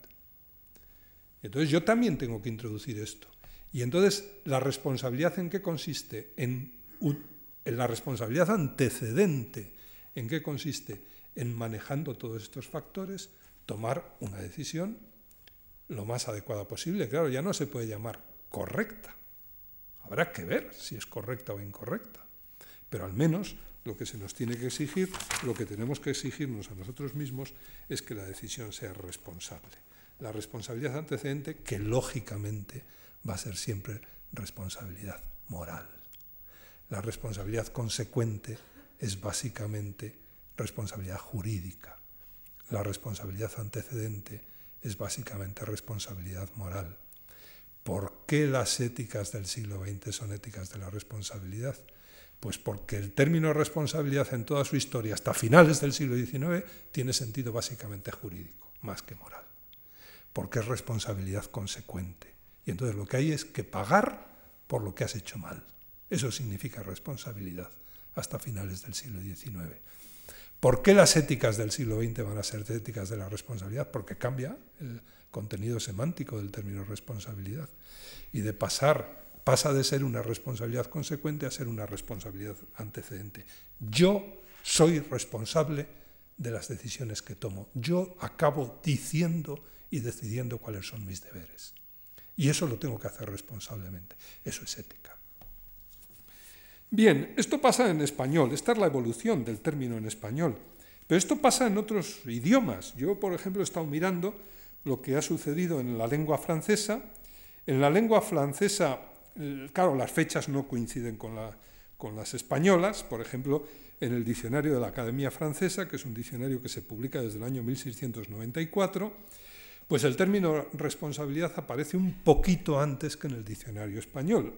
Entonces yo también tengo que introducir esto. Y entonces la responsabilidad en qué consiste? En la responsabilidad antecedente, ¿en qué consiste? En manejando todos estos factores, tomar una decisión lo más adecuada posible. Claro, ya no se puede llamar correcta. Habrá que ver si es correcta o incorrecta. Pero al menos lo que se nos tiene que exigir, lo que tenemos que exigirnos a nosotros mismos es que la decisión sea responsable. La responsabilidad antecedente, que lógicamente va a ser siempre responsabilidad moral. La responsabilidad consecuente es básicamente responsabilidad jurídica. La responsabilidad antecedente es básicamente responsabilidad moral. ¿Por qué las éticas del siglo XX son éticas de la responsabilidad? Pues porque el término responsabilidad en toda su historia, hasta finales del siglo XIX, tiene sentido básicamente jurídico, más que moral. Porque es responsabilidad consecuente. Y entonces lo que hay es que pagar por lo que has hecho mal. Eso significa responsabilidad hasta finales del siglo XIX. ¿Por qué las éticas del siglo XX van a ser éticas de la responsabilidad? Porque cambia el contenido semántico del término responsabilidad. Y de pasar pasa de ser una responsabilidad consecuente a ser una responsabilidad antecedente. Yo soy responsable de las decisiones que tomo. Yo acabo diciendo y decidiendo cuáles son mis deberes. Y eso lo tengo que hacer responsablemente. Eso es ética. Bien, esto pasa en español. Esta es la evolución del término en español. Pero esto pasa en otros idiomas. Yo, por ejemplo, he estado mirando lo que ha sucedido en la lengua francesa. En la lengua francesa Claro, las fechas no coinciden con, las españolas, por ejemplo, en el diccionario de la Academia Francesa, que es un diccionario que se publica desde el año 1694, pues el término responsabilidad aparece un poquito antes que en el diccionario español,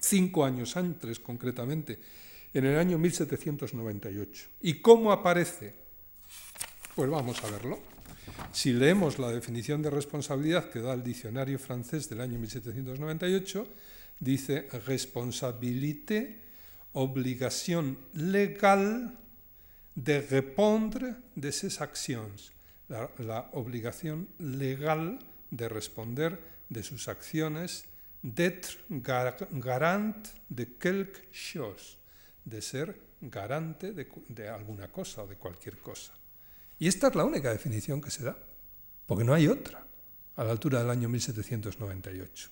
cinco años antes concretamente, en el año 1798. ¿Y cómo aparece? Pues vamos a verlo. Si leemos la definición de responsabilidad que da el diccionario francés del año 1798, dice responsabilité, obligación legal de répondre de ses actions, la, la obligación legal de responder de sus acciones, d'être garant de quelque chose, de ser garante de, de alguna cosa o de cualquier cosa. Y esta es la única definición que se da, porque no hay otra a la altura del año 1798.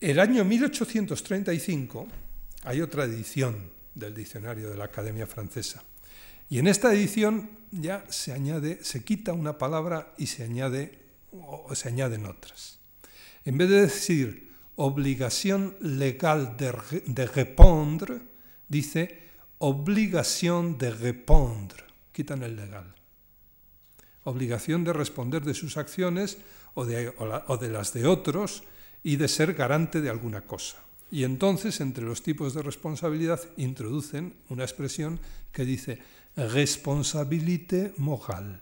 El año 1835 hay otra edición del diccionario de la Academia Francesa. Y en esta edición ya se añade, se quita una palabra y se añade o se añaden otras. En vez de decir obligación legal de, de répondre, dice obligación de répondre, quitan el legal. Obligación de responder de sus acciones o de, o de las de otros y de ser garante de alguna cosa. Y entonces, entre los tipos de responsabilidad, introducen una expresión que dice responsabilité morale.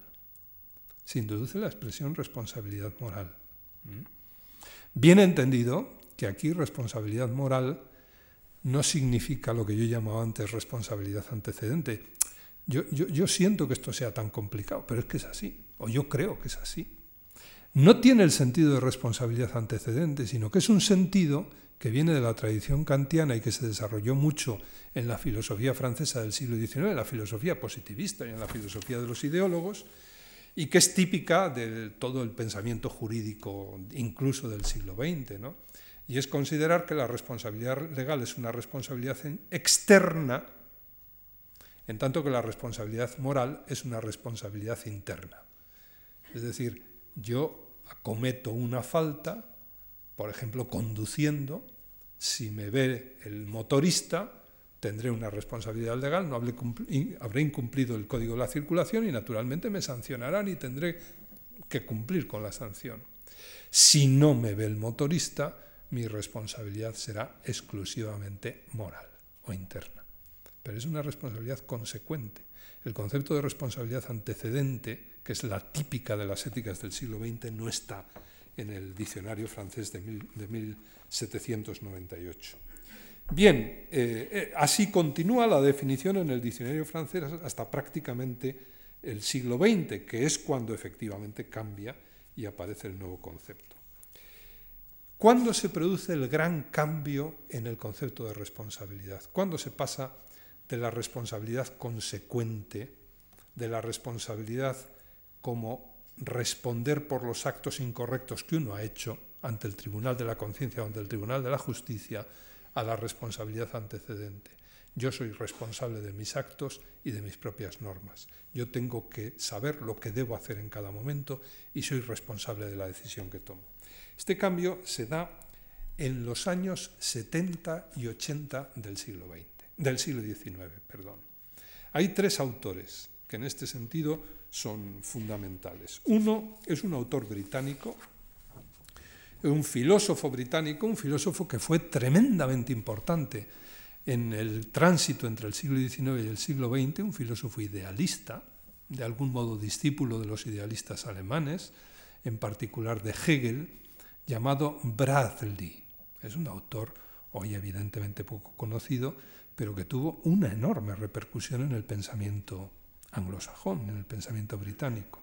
Se introduce la expresión responsabilidad moral. Bien entendido que aquí responsabilidad moral no significa lo que yo llamaba antes responsabilidad antecedente. Yo, yo, siento que esto sea tan complicado, pero es que es así, o yo creo que es así. no tiene el sentido de responsabilidad antecedente, sino que es un sentido que viene de la tradición kantiana y que se desarrolló mucho en la filosofía francesa del siglo XIX, en la filosofía positivista y en la filosofía de los ideólogos, y que es típica de todo el pensamiento jurídico, incluso del siglo XX. ¿no? Y es considerar que la responsabilidad legal es una responsabilidad externa, en tanto que la responsabilidad moral es una responsabilidad interna. Es decir, yo cometo una falta, por ejemplo, conduciendo, si me ve el motorista, tendré una responsabilidad legal, no habré incumplido el código de la circulación y naturalmente me sancionarán y tendré que cumplir con la sanción. Si no me ve el motorista, mi responsabilidad será exclusivamente moral o interna. Pero es una responsabilidad consecuente. El concepto de responsabilidad antecedente, que es la típica de las éticas del siglo XX, no está en el diccionario francés de, 1798. Bien, eh, eh, así continúa la definición en el diccionario francés hasta prácticamente el siglo XX, que es cuando efectivamente cambia y aparece el nuevo concepto. ¿Cuándo se produce el gran cambio en el concepto de responsabilidad? ¿Cuándo se pasa de la responsabilidad consecuente, de la responsabilidad como responder por los actos incorrectos que uno ha hecho ante el Tribunal de la Conciencia o ante el Tribunal de la Justicia, a la responsabilidad antecedente? Yo soy responsable de mis actos y de mis propias normas. Yo tengo que saber lo que debo hacer en cada momento y soy responsable de la decisión que tomo. Este cambio se da en los años 70 y 80 del siglo XX, del siglo XIX, perdón. Hay tres autores que en este sentido son fundamentales. Uno es un autor británico, un filósofo británico, un filósofo que fue tremendamente importante en el tránsito entre el siglo XIX y el siglo XX, un filósofo idealista, de algún modo discípulo de los idealistas alemanes, en particular de Hegel, llamado Bradley. Es un autor hoy evidentemente poco conocido, pero que tuvo una enorme repercusión en el pensamiento anglosajón, en el pensamiento británico.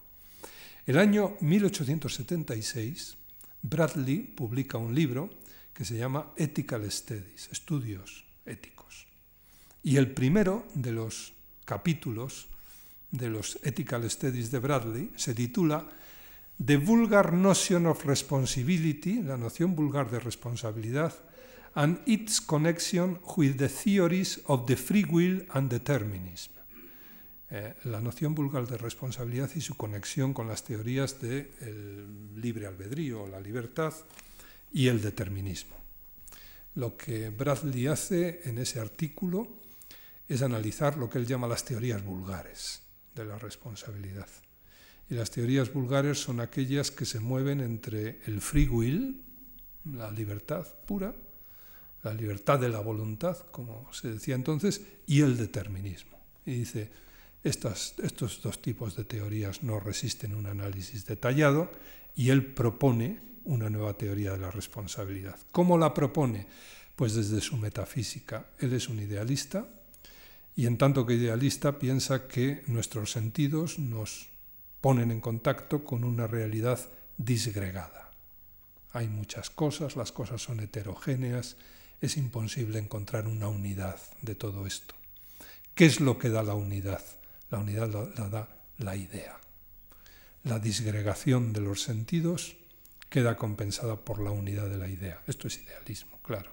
El año 1876, Bradley publica un libro que se llama Ethical Studies, Estudios Éticos. Y el primero de los capítulos de los Ethical Studies de Bradley se titula The Vulgar Notion of Responsibility, la noción vulgar de responsabilidad, and its connection with the theories of the free will and determinism. Eh, la noción vulgar de responsabilidad y su conexión con las teorías del libre albedrío, la libertad y el determinismo. Lo que Bradley hace en ese artículo es analizar lo que él llama las teorías vulgares de la responsabilidad. Y las teorías vulgares son aquellas que se mueven entre el free will, la libertad pura, la libertad de la voluntad, como se decía entonces, y el determinismo. Y dice, estos dos tipos de teorías no resisten un análisis detallado y él propone una nueva teoría de la responsabilidad. ¿Cómo la propone? Pues desde su metafísica. Él es un idealista y en tanto que idealista piensa que nuestros sentidos nos ponen en contacto con una realidad disgregada. Hay muchas cosas, las cosas son heterogéneas, es imposible encontrar una unidad de todo esto. ¿Qué es lo que da la unidad? La unidad la, da la idea. La disgregación de los sentidos queda compensada por la unidad de la idea. Esto es idealismo, claro.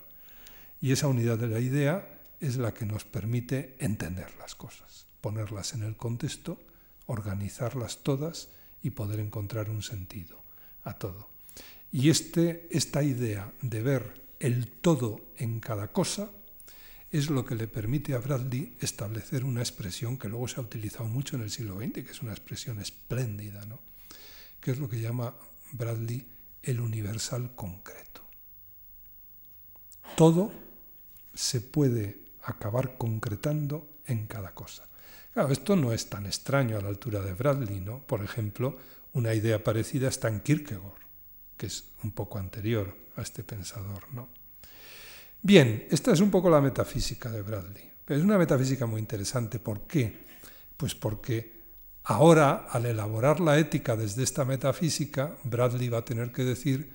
Y esa unidad de la idea es la que nos permite entender las cosas, ponerlas en el contexto organizarlas todas y poder encontrar un sentido a todo. Y este, esta idea de ver el todo en cada cosa es lo que le permite a Bradley establecer una expresión que luego se ha utilizado mucho en el siglo XX, que es una expresión espléndida, ¿no? que es lo que llama Bradley el universal concreto. Todo se puede acabar concretando en cada cosa. Claro, esto no es tan extraño a la altura de Bradley, ¿no? Por ejemplo, una idea parecida está en Kierkegaard, que es un poco anterior a este pensador, ¿no? Bien, esta es un poco la metafísica de Bradley. Es una metafísica muy interesante. ¿Por qué? Pues porque Ahora, al elaborar la ética desde esta metafísica, Bradley va a tener que decir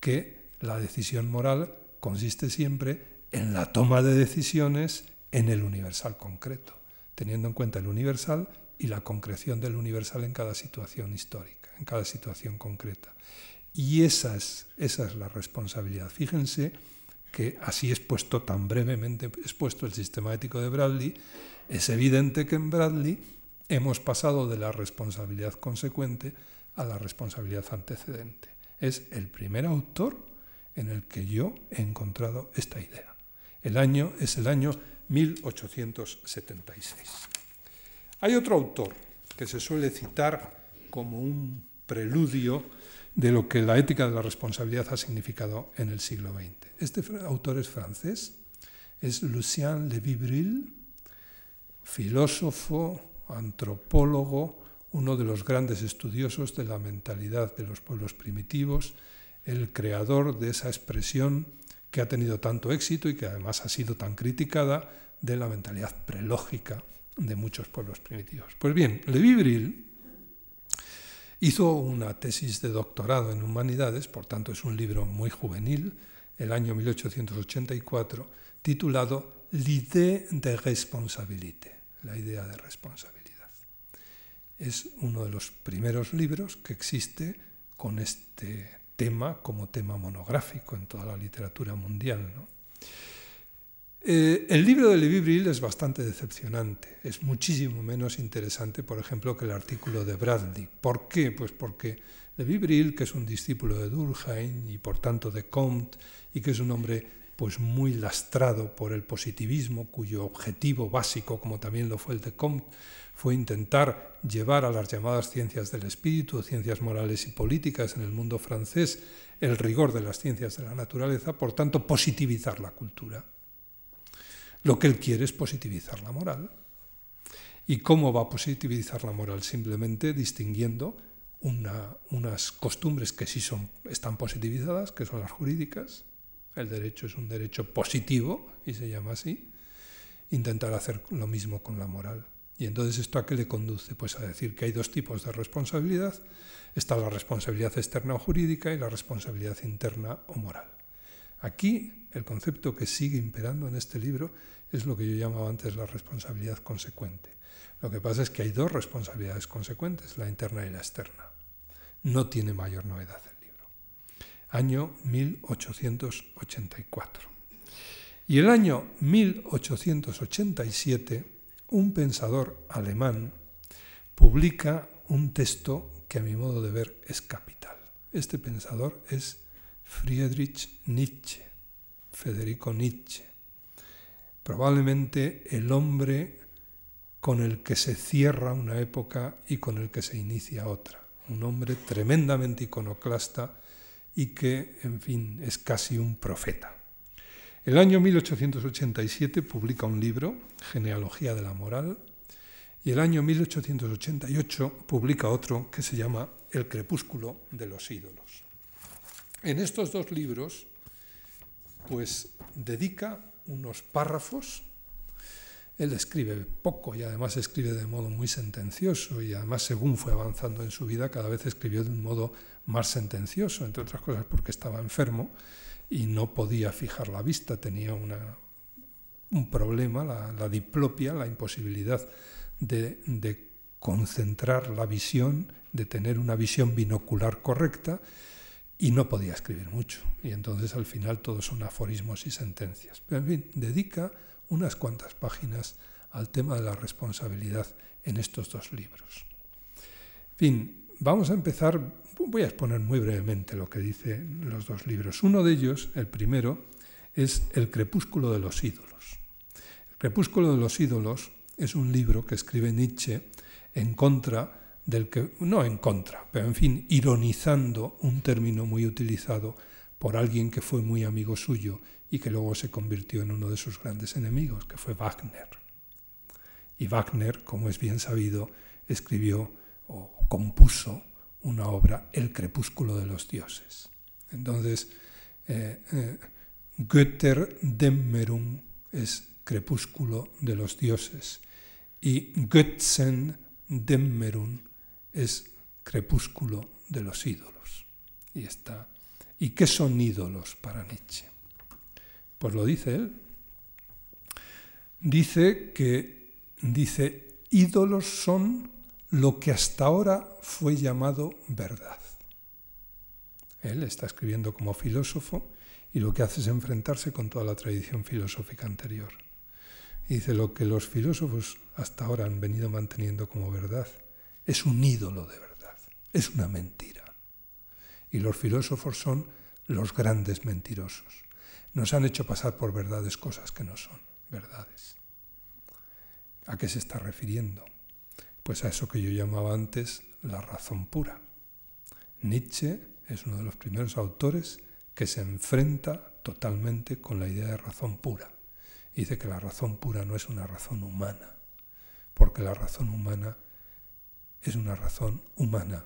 que la decisión moral consiste siempre en la toma de decisiones en el universal concreto, teniendo en cuenta el universal y la concreción del universal en cada situación histórica, en cada situación concreta. Y esa es, esa es la responsabilidad. Fíjense que así expuesto, tan brevemente expuesto el sistema ético de Bradley, es evidente que en Bradley hemos pasado de la responsabilidad consecuente a la responsabilidad antecedente. Es el primer autor en el que yo he encontrado esta idea. El año es el año 1876. Hay otro autor que se suele citar como un preludio de lo que la ética de la responsabilidad ha significado en el siglo XX. Este autor es francés, es Lucien Lévy-Brill, filósofo, antropólogo, uno de los grandes estudiosos de la mentalidad de los pueblos primitivos, el creador de esa expresión que ha tenido tanto éxito y que además ha sido tan criticada de la mentalidad prelógica de muchos pueblos primitivos. Pues bien, Lévy-Brill hizo una tesis de doctorado en humanidades, por tanto es un libro muy juvenil, el año 1884, titulado L'idée de responsabilité, la idea de responsabilidad. Es uno de los primeros libros que existe con este tema como tema monográfico en toda la literatura mundial. Eh, el libro de Levi es bastante decepcionante, es muchísimo menos interesante, por ejemplo, que el artículo de Bradley. ¿Por qué? Pues porque Levi que es un discípulo de Durkheim y por tanto de Comte, y que es un hombre pues muy lastrado por el positivismo, cuyo objetivo básico, como también lo fue el de Comte, fue intentar llevar a las llamadas ciencias del espíritu, ciencias morales y políticas en el mundo francés, el rigor de las ciencias de la naturaleza, por tanto, positivizar la cultura. Lo que él quiere es positivizar la moral. ¿Y cómo va a positivizar la moral? Simplemente distinguiendo unas costumbres que sí son, están positivizadas, que son las jurídicas. El derecho es un derecho positivo y se llama así. Intentar hacer lo mismo con la moral. Y entonces esto a qué le conduce? Pues a decir que hay dos tipos de responsabilidad. Está la responsabilidad externa o jurídica y la responsabilidad interna o moral. Aquí el concepto que sigue imperando en este libro es lo que yo llamaba antes la responsabilidad consecuente. Lo que pasa es que hay dos responsabilidades consecuentes, la interna y la externa. No tiene mayor novedad el libro. Año 1884. Y el año 1887, un pensador alemán publica un texto que a mi modo de ver es capital. Este pensador es Friedrich Nietzsche, Federico Nietzsche, probablemente el hombre con el que se cierra una época y con el que se inicia otra, un hombre tremendamente iconoclasta y que, en fin, es casi un profeta. El año 1887 publica un libro, Genealogía de la Moral, y el año 1888 publica otro que se llama El crepúsculo de los ídolos. En estos dos libros, pues dedica unos párrafos. Él escribe poco y además escribe de modo muy sentencioso y además según fue avanzando en su vida cada vez escribió de un modo más sentencioso, entre otras cosas porque estaba enfermo y no podía fijar la vista, tenía una, un problema, la, diplopia, la imposibilidad de, de concentrar la visión, de tener una visión binocular correcta y no podía escribir mucho. Y entonces al final todos son aforismos y sentencias. Pero en fin, dedica unas cuantas páginas al tema de la responsabilidad en estos dos libros. En fin, vamos a empezar, voy a exponer muy brevemente lo que dicen los dos libros. Uno de ellos, el primero, es El crepúsculo de los ídolos. El crepúsculo de los ídolos es un libro que escribe Nietzsche en contra del que, no en contra, pero en fin, ironizando un término muy utilizado por alguien que fue muy amigo suyo y que luego se convirtió en uno de sus grandes enemigos, que fue Wagner. Y Wagner, como es bien sabido, escribió o compuso una obra, El crepúsculo de los dioses. Entonces, eh, eh, Götterdämmerung es crepúsculo de los dioses y Götzen Demmerun es crepúsculo de los ídolos. Y está. ¿Y qué son ídolos para Nietzsche? Pues lo dice él. Dice que dice ídolos son lo que hasta ahora fue llamado verdad. Él está escribiendo como filósofo y lo que hace es enfrentarse con toda la tradición filosófica anterior. dice, lo que los filósofos hasta ahora han venido manteniendo como verdad es un ídolo de verdad, es una mentira. Y los filósofos son los grandes mentirosos. Nos han hecho pasar por verdades cosas que no son verdades. ¿A qué se está refiriendo? Pues a eso que yo llamaba antes la razón pura. Nietzsche es uno de los primeros autores que se enfrenta totalmente con la idea de razón pura. Dice que la razón pura no es una razón humana, porque la razón humana es una razón humana,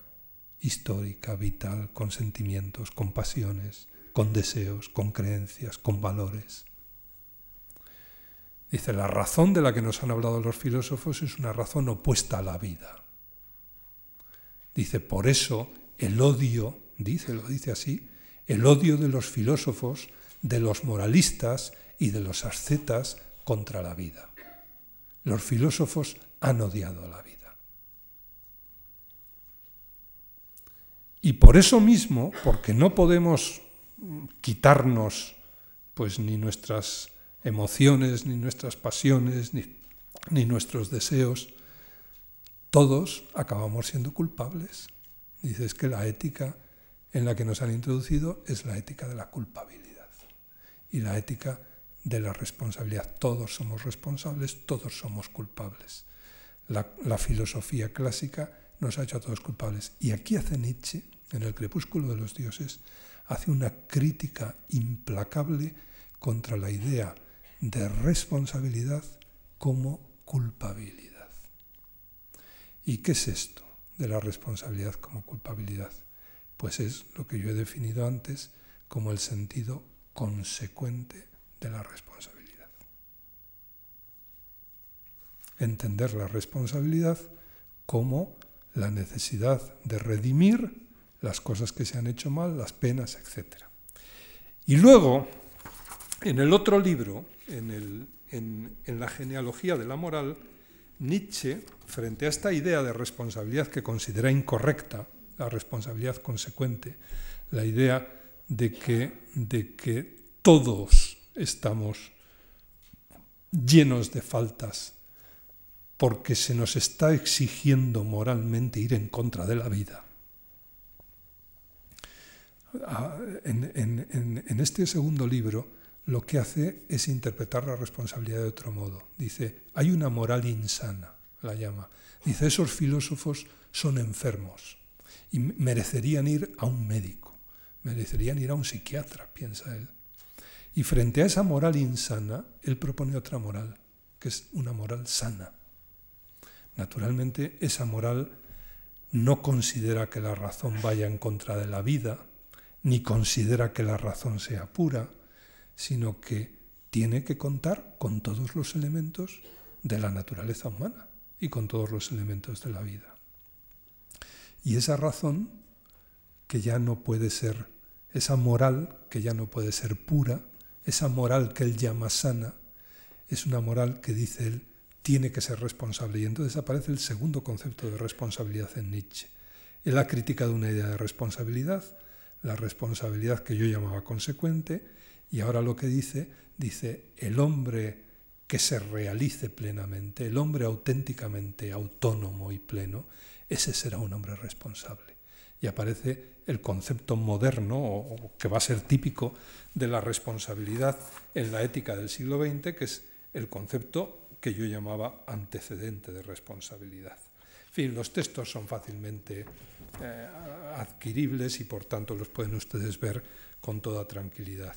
histórica, vital, con sentimientos, con pasiones, con deseos, con creencias, con valores. Dice, la razón de la que nos han hablado los filósofos es una razón opuesta a la vida. Dice, por eso el odio, dice, lo dice así, el odio de los filósofos, de los moralistas y de los ascetas contra la vida. Los filósofos han odiado a la vida. Y por eso mismo, porque no podemos quitarnos pues ni nuestras emociones, ni nuestras pasiones, ni, ni nuestros deseos, todos acabamos siendo culpables. Dices que la ética en la que nos han introducido es la ética de la culpabilidad y la ética de la responsabilidad. Todos somos responsables, todos somos culpables. La, la, filosofía clásica nos ha hecho a todos culpables. Y aquí hace Nietzsche, en el crepúsculo de los dioses, hace una crítica implacable contra la idea de responsabilidad como culpabilidad. ¿Y qué es esto de la responsabilidad como culpabilidad? Pues es lo que yo he definido antes como el sentido consecuente de la responsabilidad. Entender la responsabilidad como la necesidad de redimir las cosas que se han hecho mal, las penas, etc. Y luego, en el otro libro, en, la genealogía de la moral, Nietzsche, frente a esta idea de responsabilidad que considera incorrecta, la responsabilidad consecuente, la idea de que todos estamos llenos de faltas porque se nos está exigiendo moralmente ir en contra de la vida. Ah, en, en este segundo libro lo que hace es interpretar la responsabilidad de otro modo. Dice, hay una moral insana, la llama. Dice, esos filósofos son enfermos y merecerían ir a un médico, merecerían ir a un psiquiatra, piensa él. Y frente a esa moral insana, él propone otra moral, que es una moral sana. Naturalmente, esa moral no considera que la razón vaya en contra de la vida, ni considera que la razón sea pura, sino que tiene que contar con todos los elementos de la naturaleza humana y con todos los elementos de la vida. Y esa razón, que ya no puede ser, esa moral que ya no puede ser pura, esa moral que él llama sana, es una moral que dice él tiene que ser responsable. Y entonces aparece el segundo concepto de responsabilidad en Nietzsche. Él ha criticado una idea de responsabilidad, la responsabilidad que yo llamaba consecuente, y ahora lo que dice, dice, el hombre que se realice plenamente, el hombre auténticamente autónomo y pleno, ese será un hombre responsable. Y aparece el concepto moderno, o, que va a ser típico de la responsabilidad en la ética del siglo XX, que es el concepto que yo llamaba antecedente de responsabilidad. En fin, los textos son fácilmente eh, adquiribles y por tanto los pueden ustedes ver con toda tranquilidad.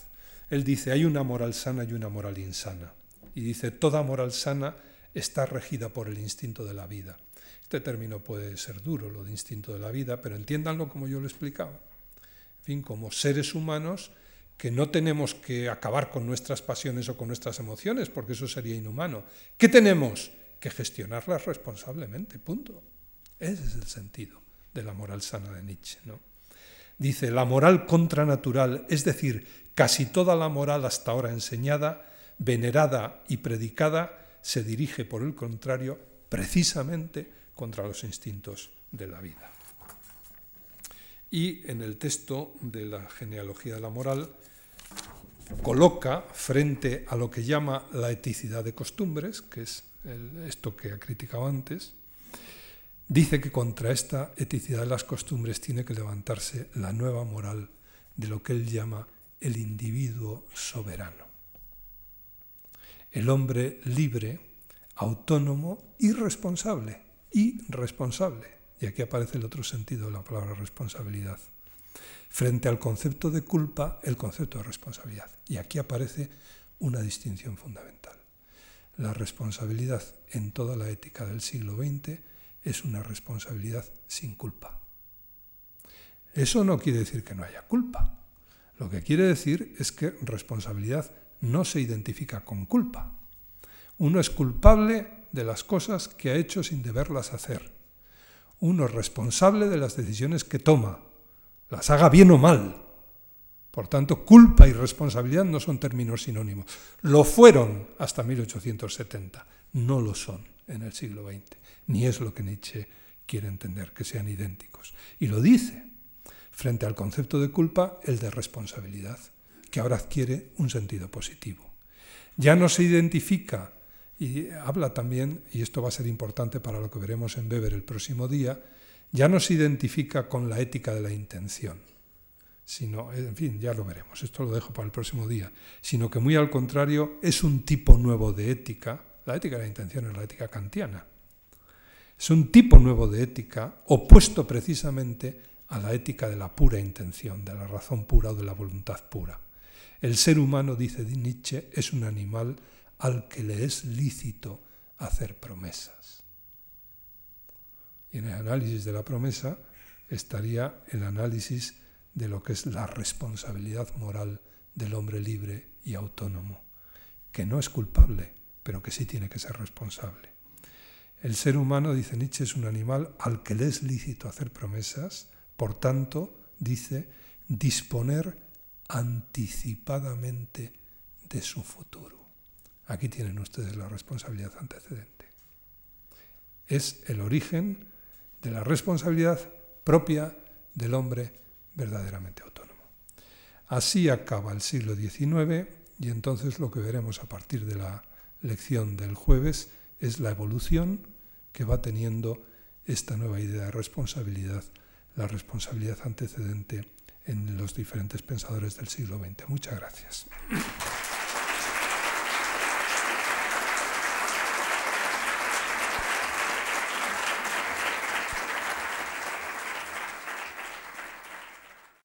Él dice, hay una moral sana y una moral insana. Y dice, toda moral sana está regida por el instinto de la vida. Este término puede ser duro, lo de instinto de la vida, pero entiéndanlo como yo lo he explicado. En fin, como seres humanos que no tenemos que acabar con nuestras pasiones o con nuestras emociones, porque eso sería inhumano. ¿Qué tenemos? Que gestionarlas responsablemente, punto. Ese es el sentido de la moral sana de Nietzsche. ¿no? Dice, la moral contranatural, es decir, casi toda la moral hasta ahora enseñada, venerada y predicada, se dirige, por el contrario, precisamente contra los instintos de la vida. Y en el texto de la genealogía de la moral coloca frente a lo que llama la eticidad de costumbres, que es esto que ha criticado antes, dice que contra esta eticidad de las costumbres tiene que levantarse la nueva moral de lo que él llama el individuo soberano. El hombre libre, autónomo y responsable. Y responsable. Y aquí aparece el otro sentido de la palabra responsabilidad. Frente al concepto de culpa, el concepto de responsabilidad. Y aquí aparece una distinción fundamental. La responsabilidad en toda la ética del siglo XX es una responsabilidad sin culpa. Eso no quiere decir que no haya culpa. Lo que quiere decir es que responsabilidad no se identifica con culpa. Uno es culpable de las cosas que ha hecho sin deberlas hacer. Uno es responsable de las decisiones que toma, las haga bien o mal. Por tanto, culpa y responsabilidad no son términos sinónimos. Lo fueron hasta 1870, no lo son en el siglo XX, ni es lo que Nietzsche quiere entender, que sean idénticos. Y lo dice, frente al concepto de culpa, el de responsabilidad, que ahora adquiere un sentido positivo. Ya no se identifica, y habla también, y esto va a ser importante para lo que veremos en Weber el próximo día, ya no se identifica con la ética de la intención, sino, en fin, ya lo veremos, esto lo dejo para el próximo día, sino que muy al contrario es un tipo nuevo de ética, la ética de la intención es la ética kantiana, es un tipo nuevo de ética opuesto precisamente a la ética de la pura intención, de la razón pura o de la voluntad pura. El ser humano, dice Nietzsche, es un animal al que le es lícito hacer promesas. Y en el análisis de la promesa estaría el análisis de lo que es la responsabilidad moral del hombre libre y autónomo, que no es culpable, pero que sí tiene que ser responsable. El ser humano, dice Nietzsche, es un animal al que le es lícito hacer promesas, por tanto, dice, disponer anticipadamente de su futuro. Aquí tienen ustedes la responsabilidad antecedente. Es el origen de la responsabilidad propia del hombre verdaderamente autónomo. Así acaba el siglo XIX y entonces lo que veremos a partir de la lección del jueves es la evolución que va teniendo esta nueva idea de responsabilidad, la responsabilidad antecedente en los diferentes pensadores del siglo XX. Muchas gracias.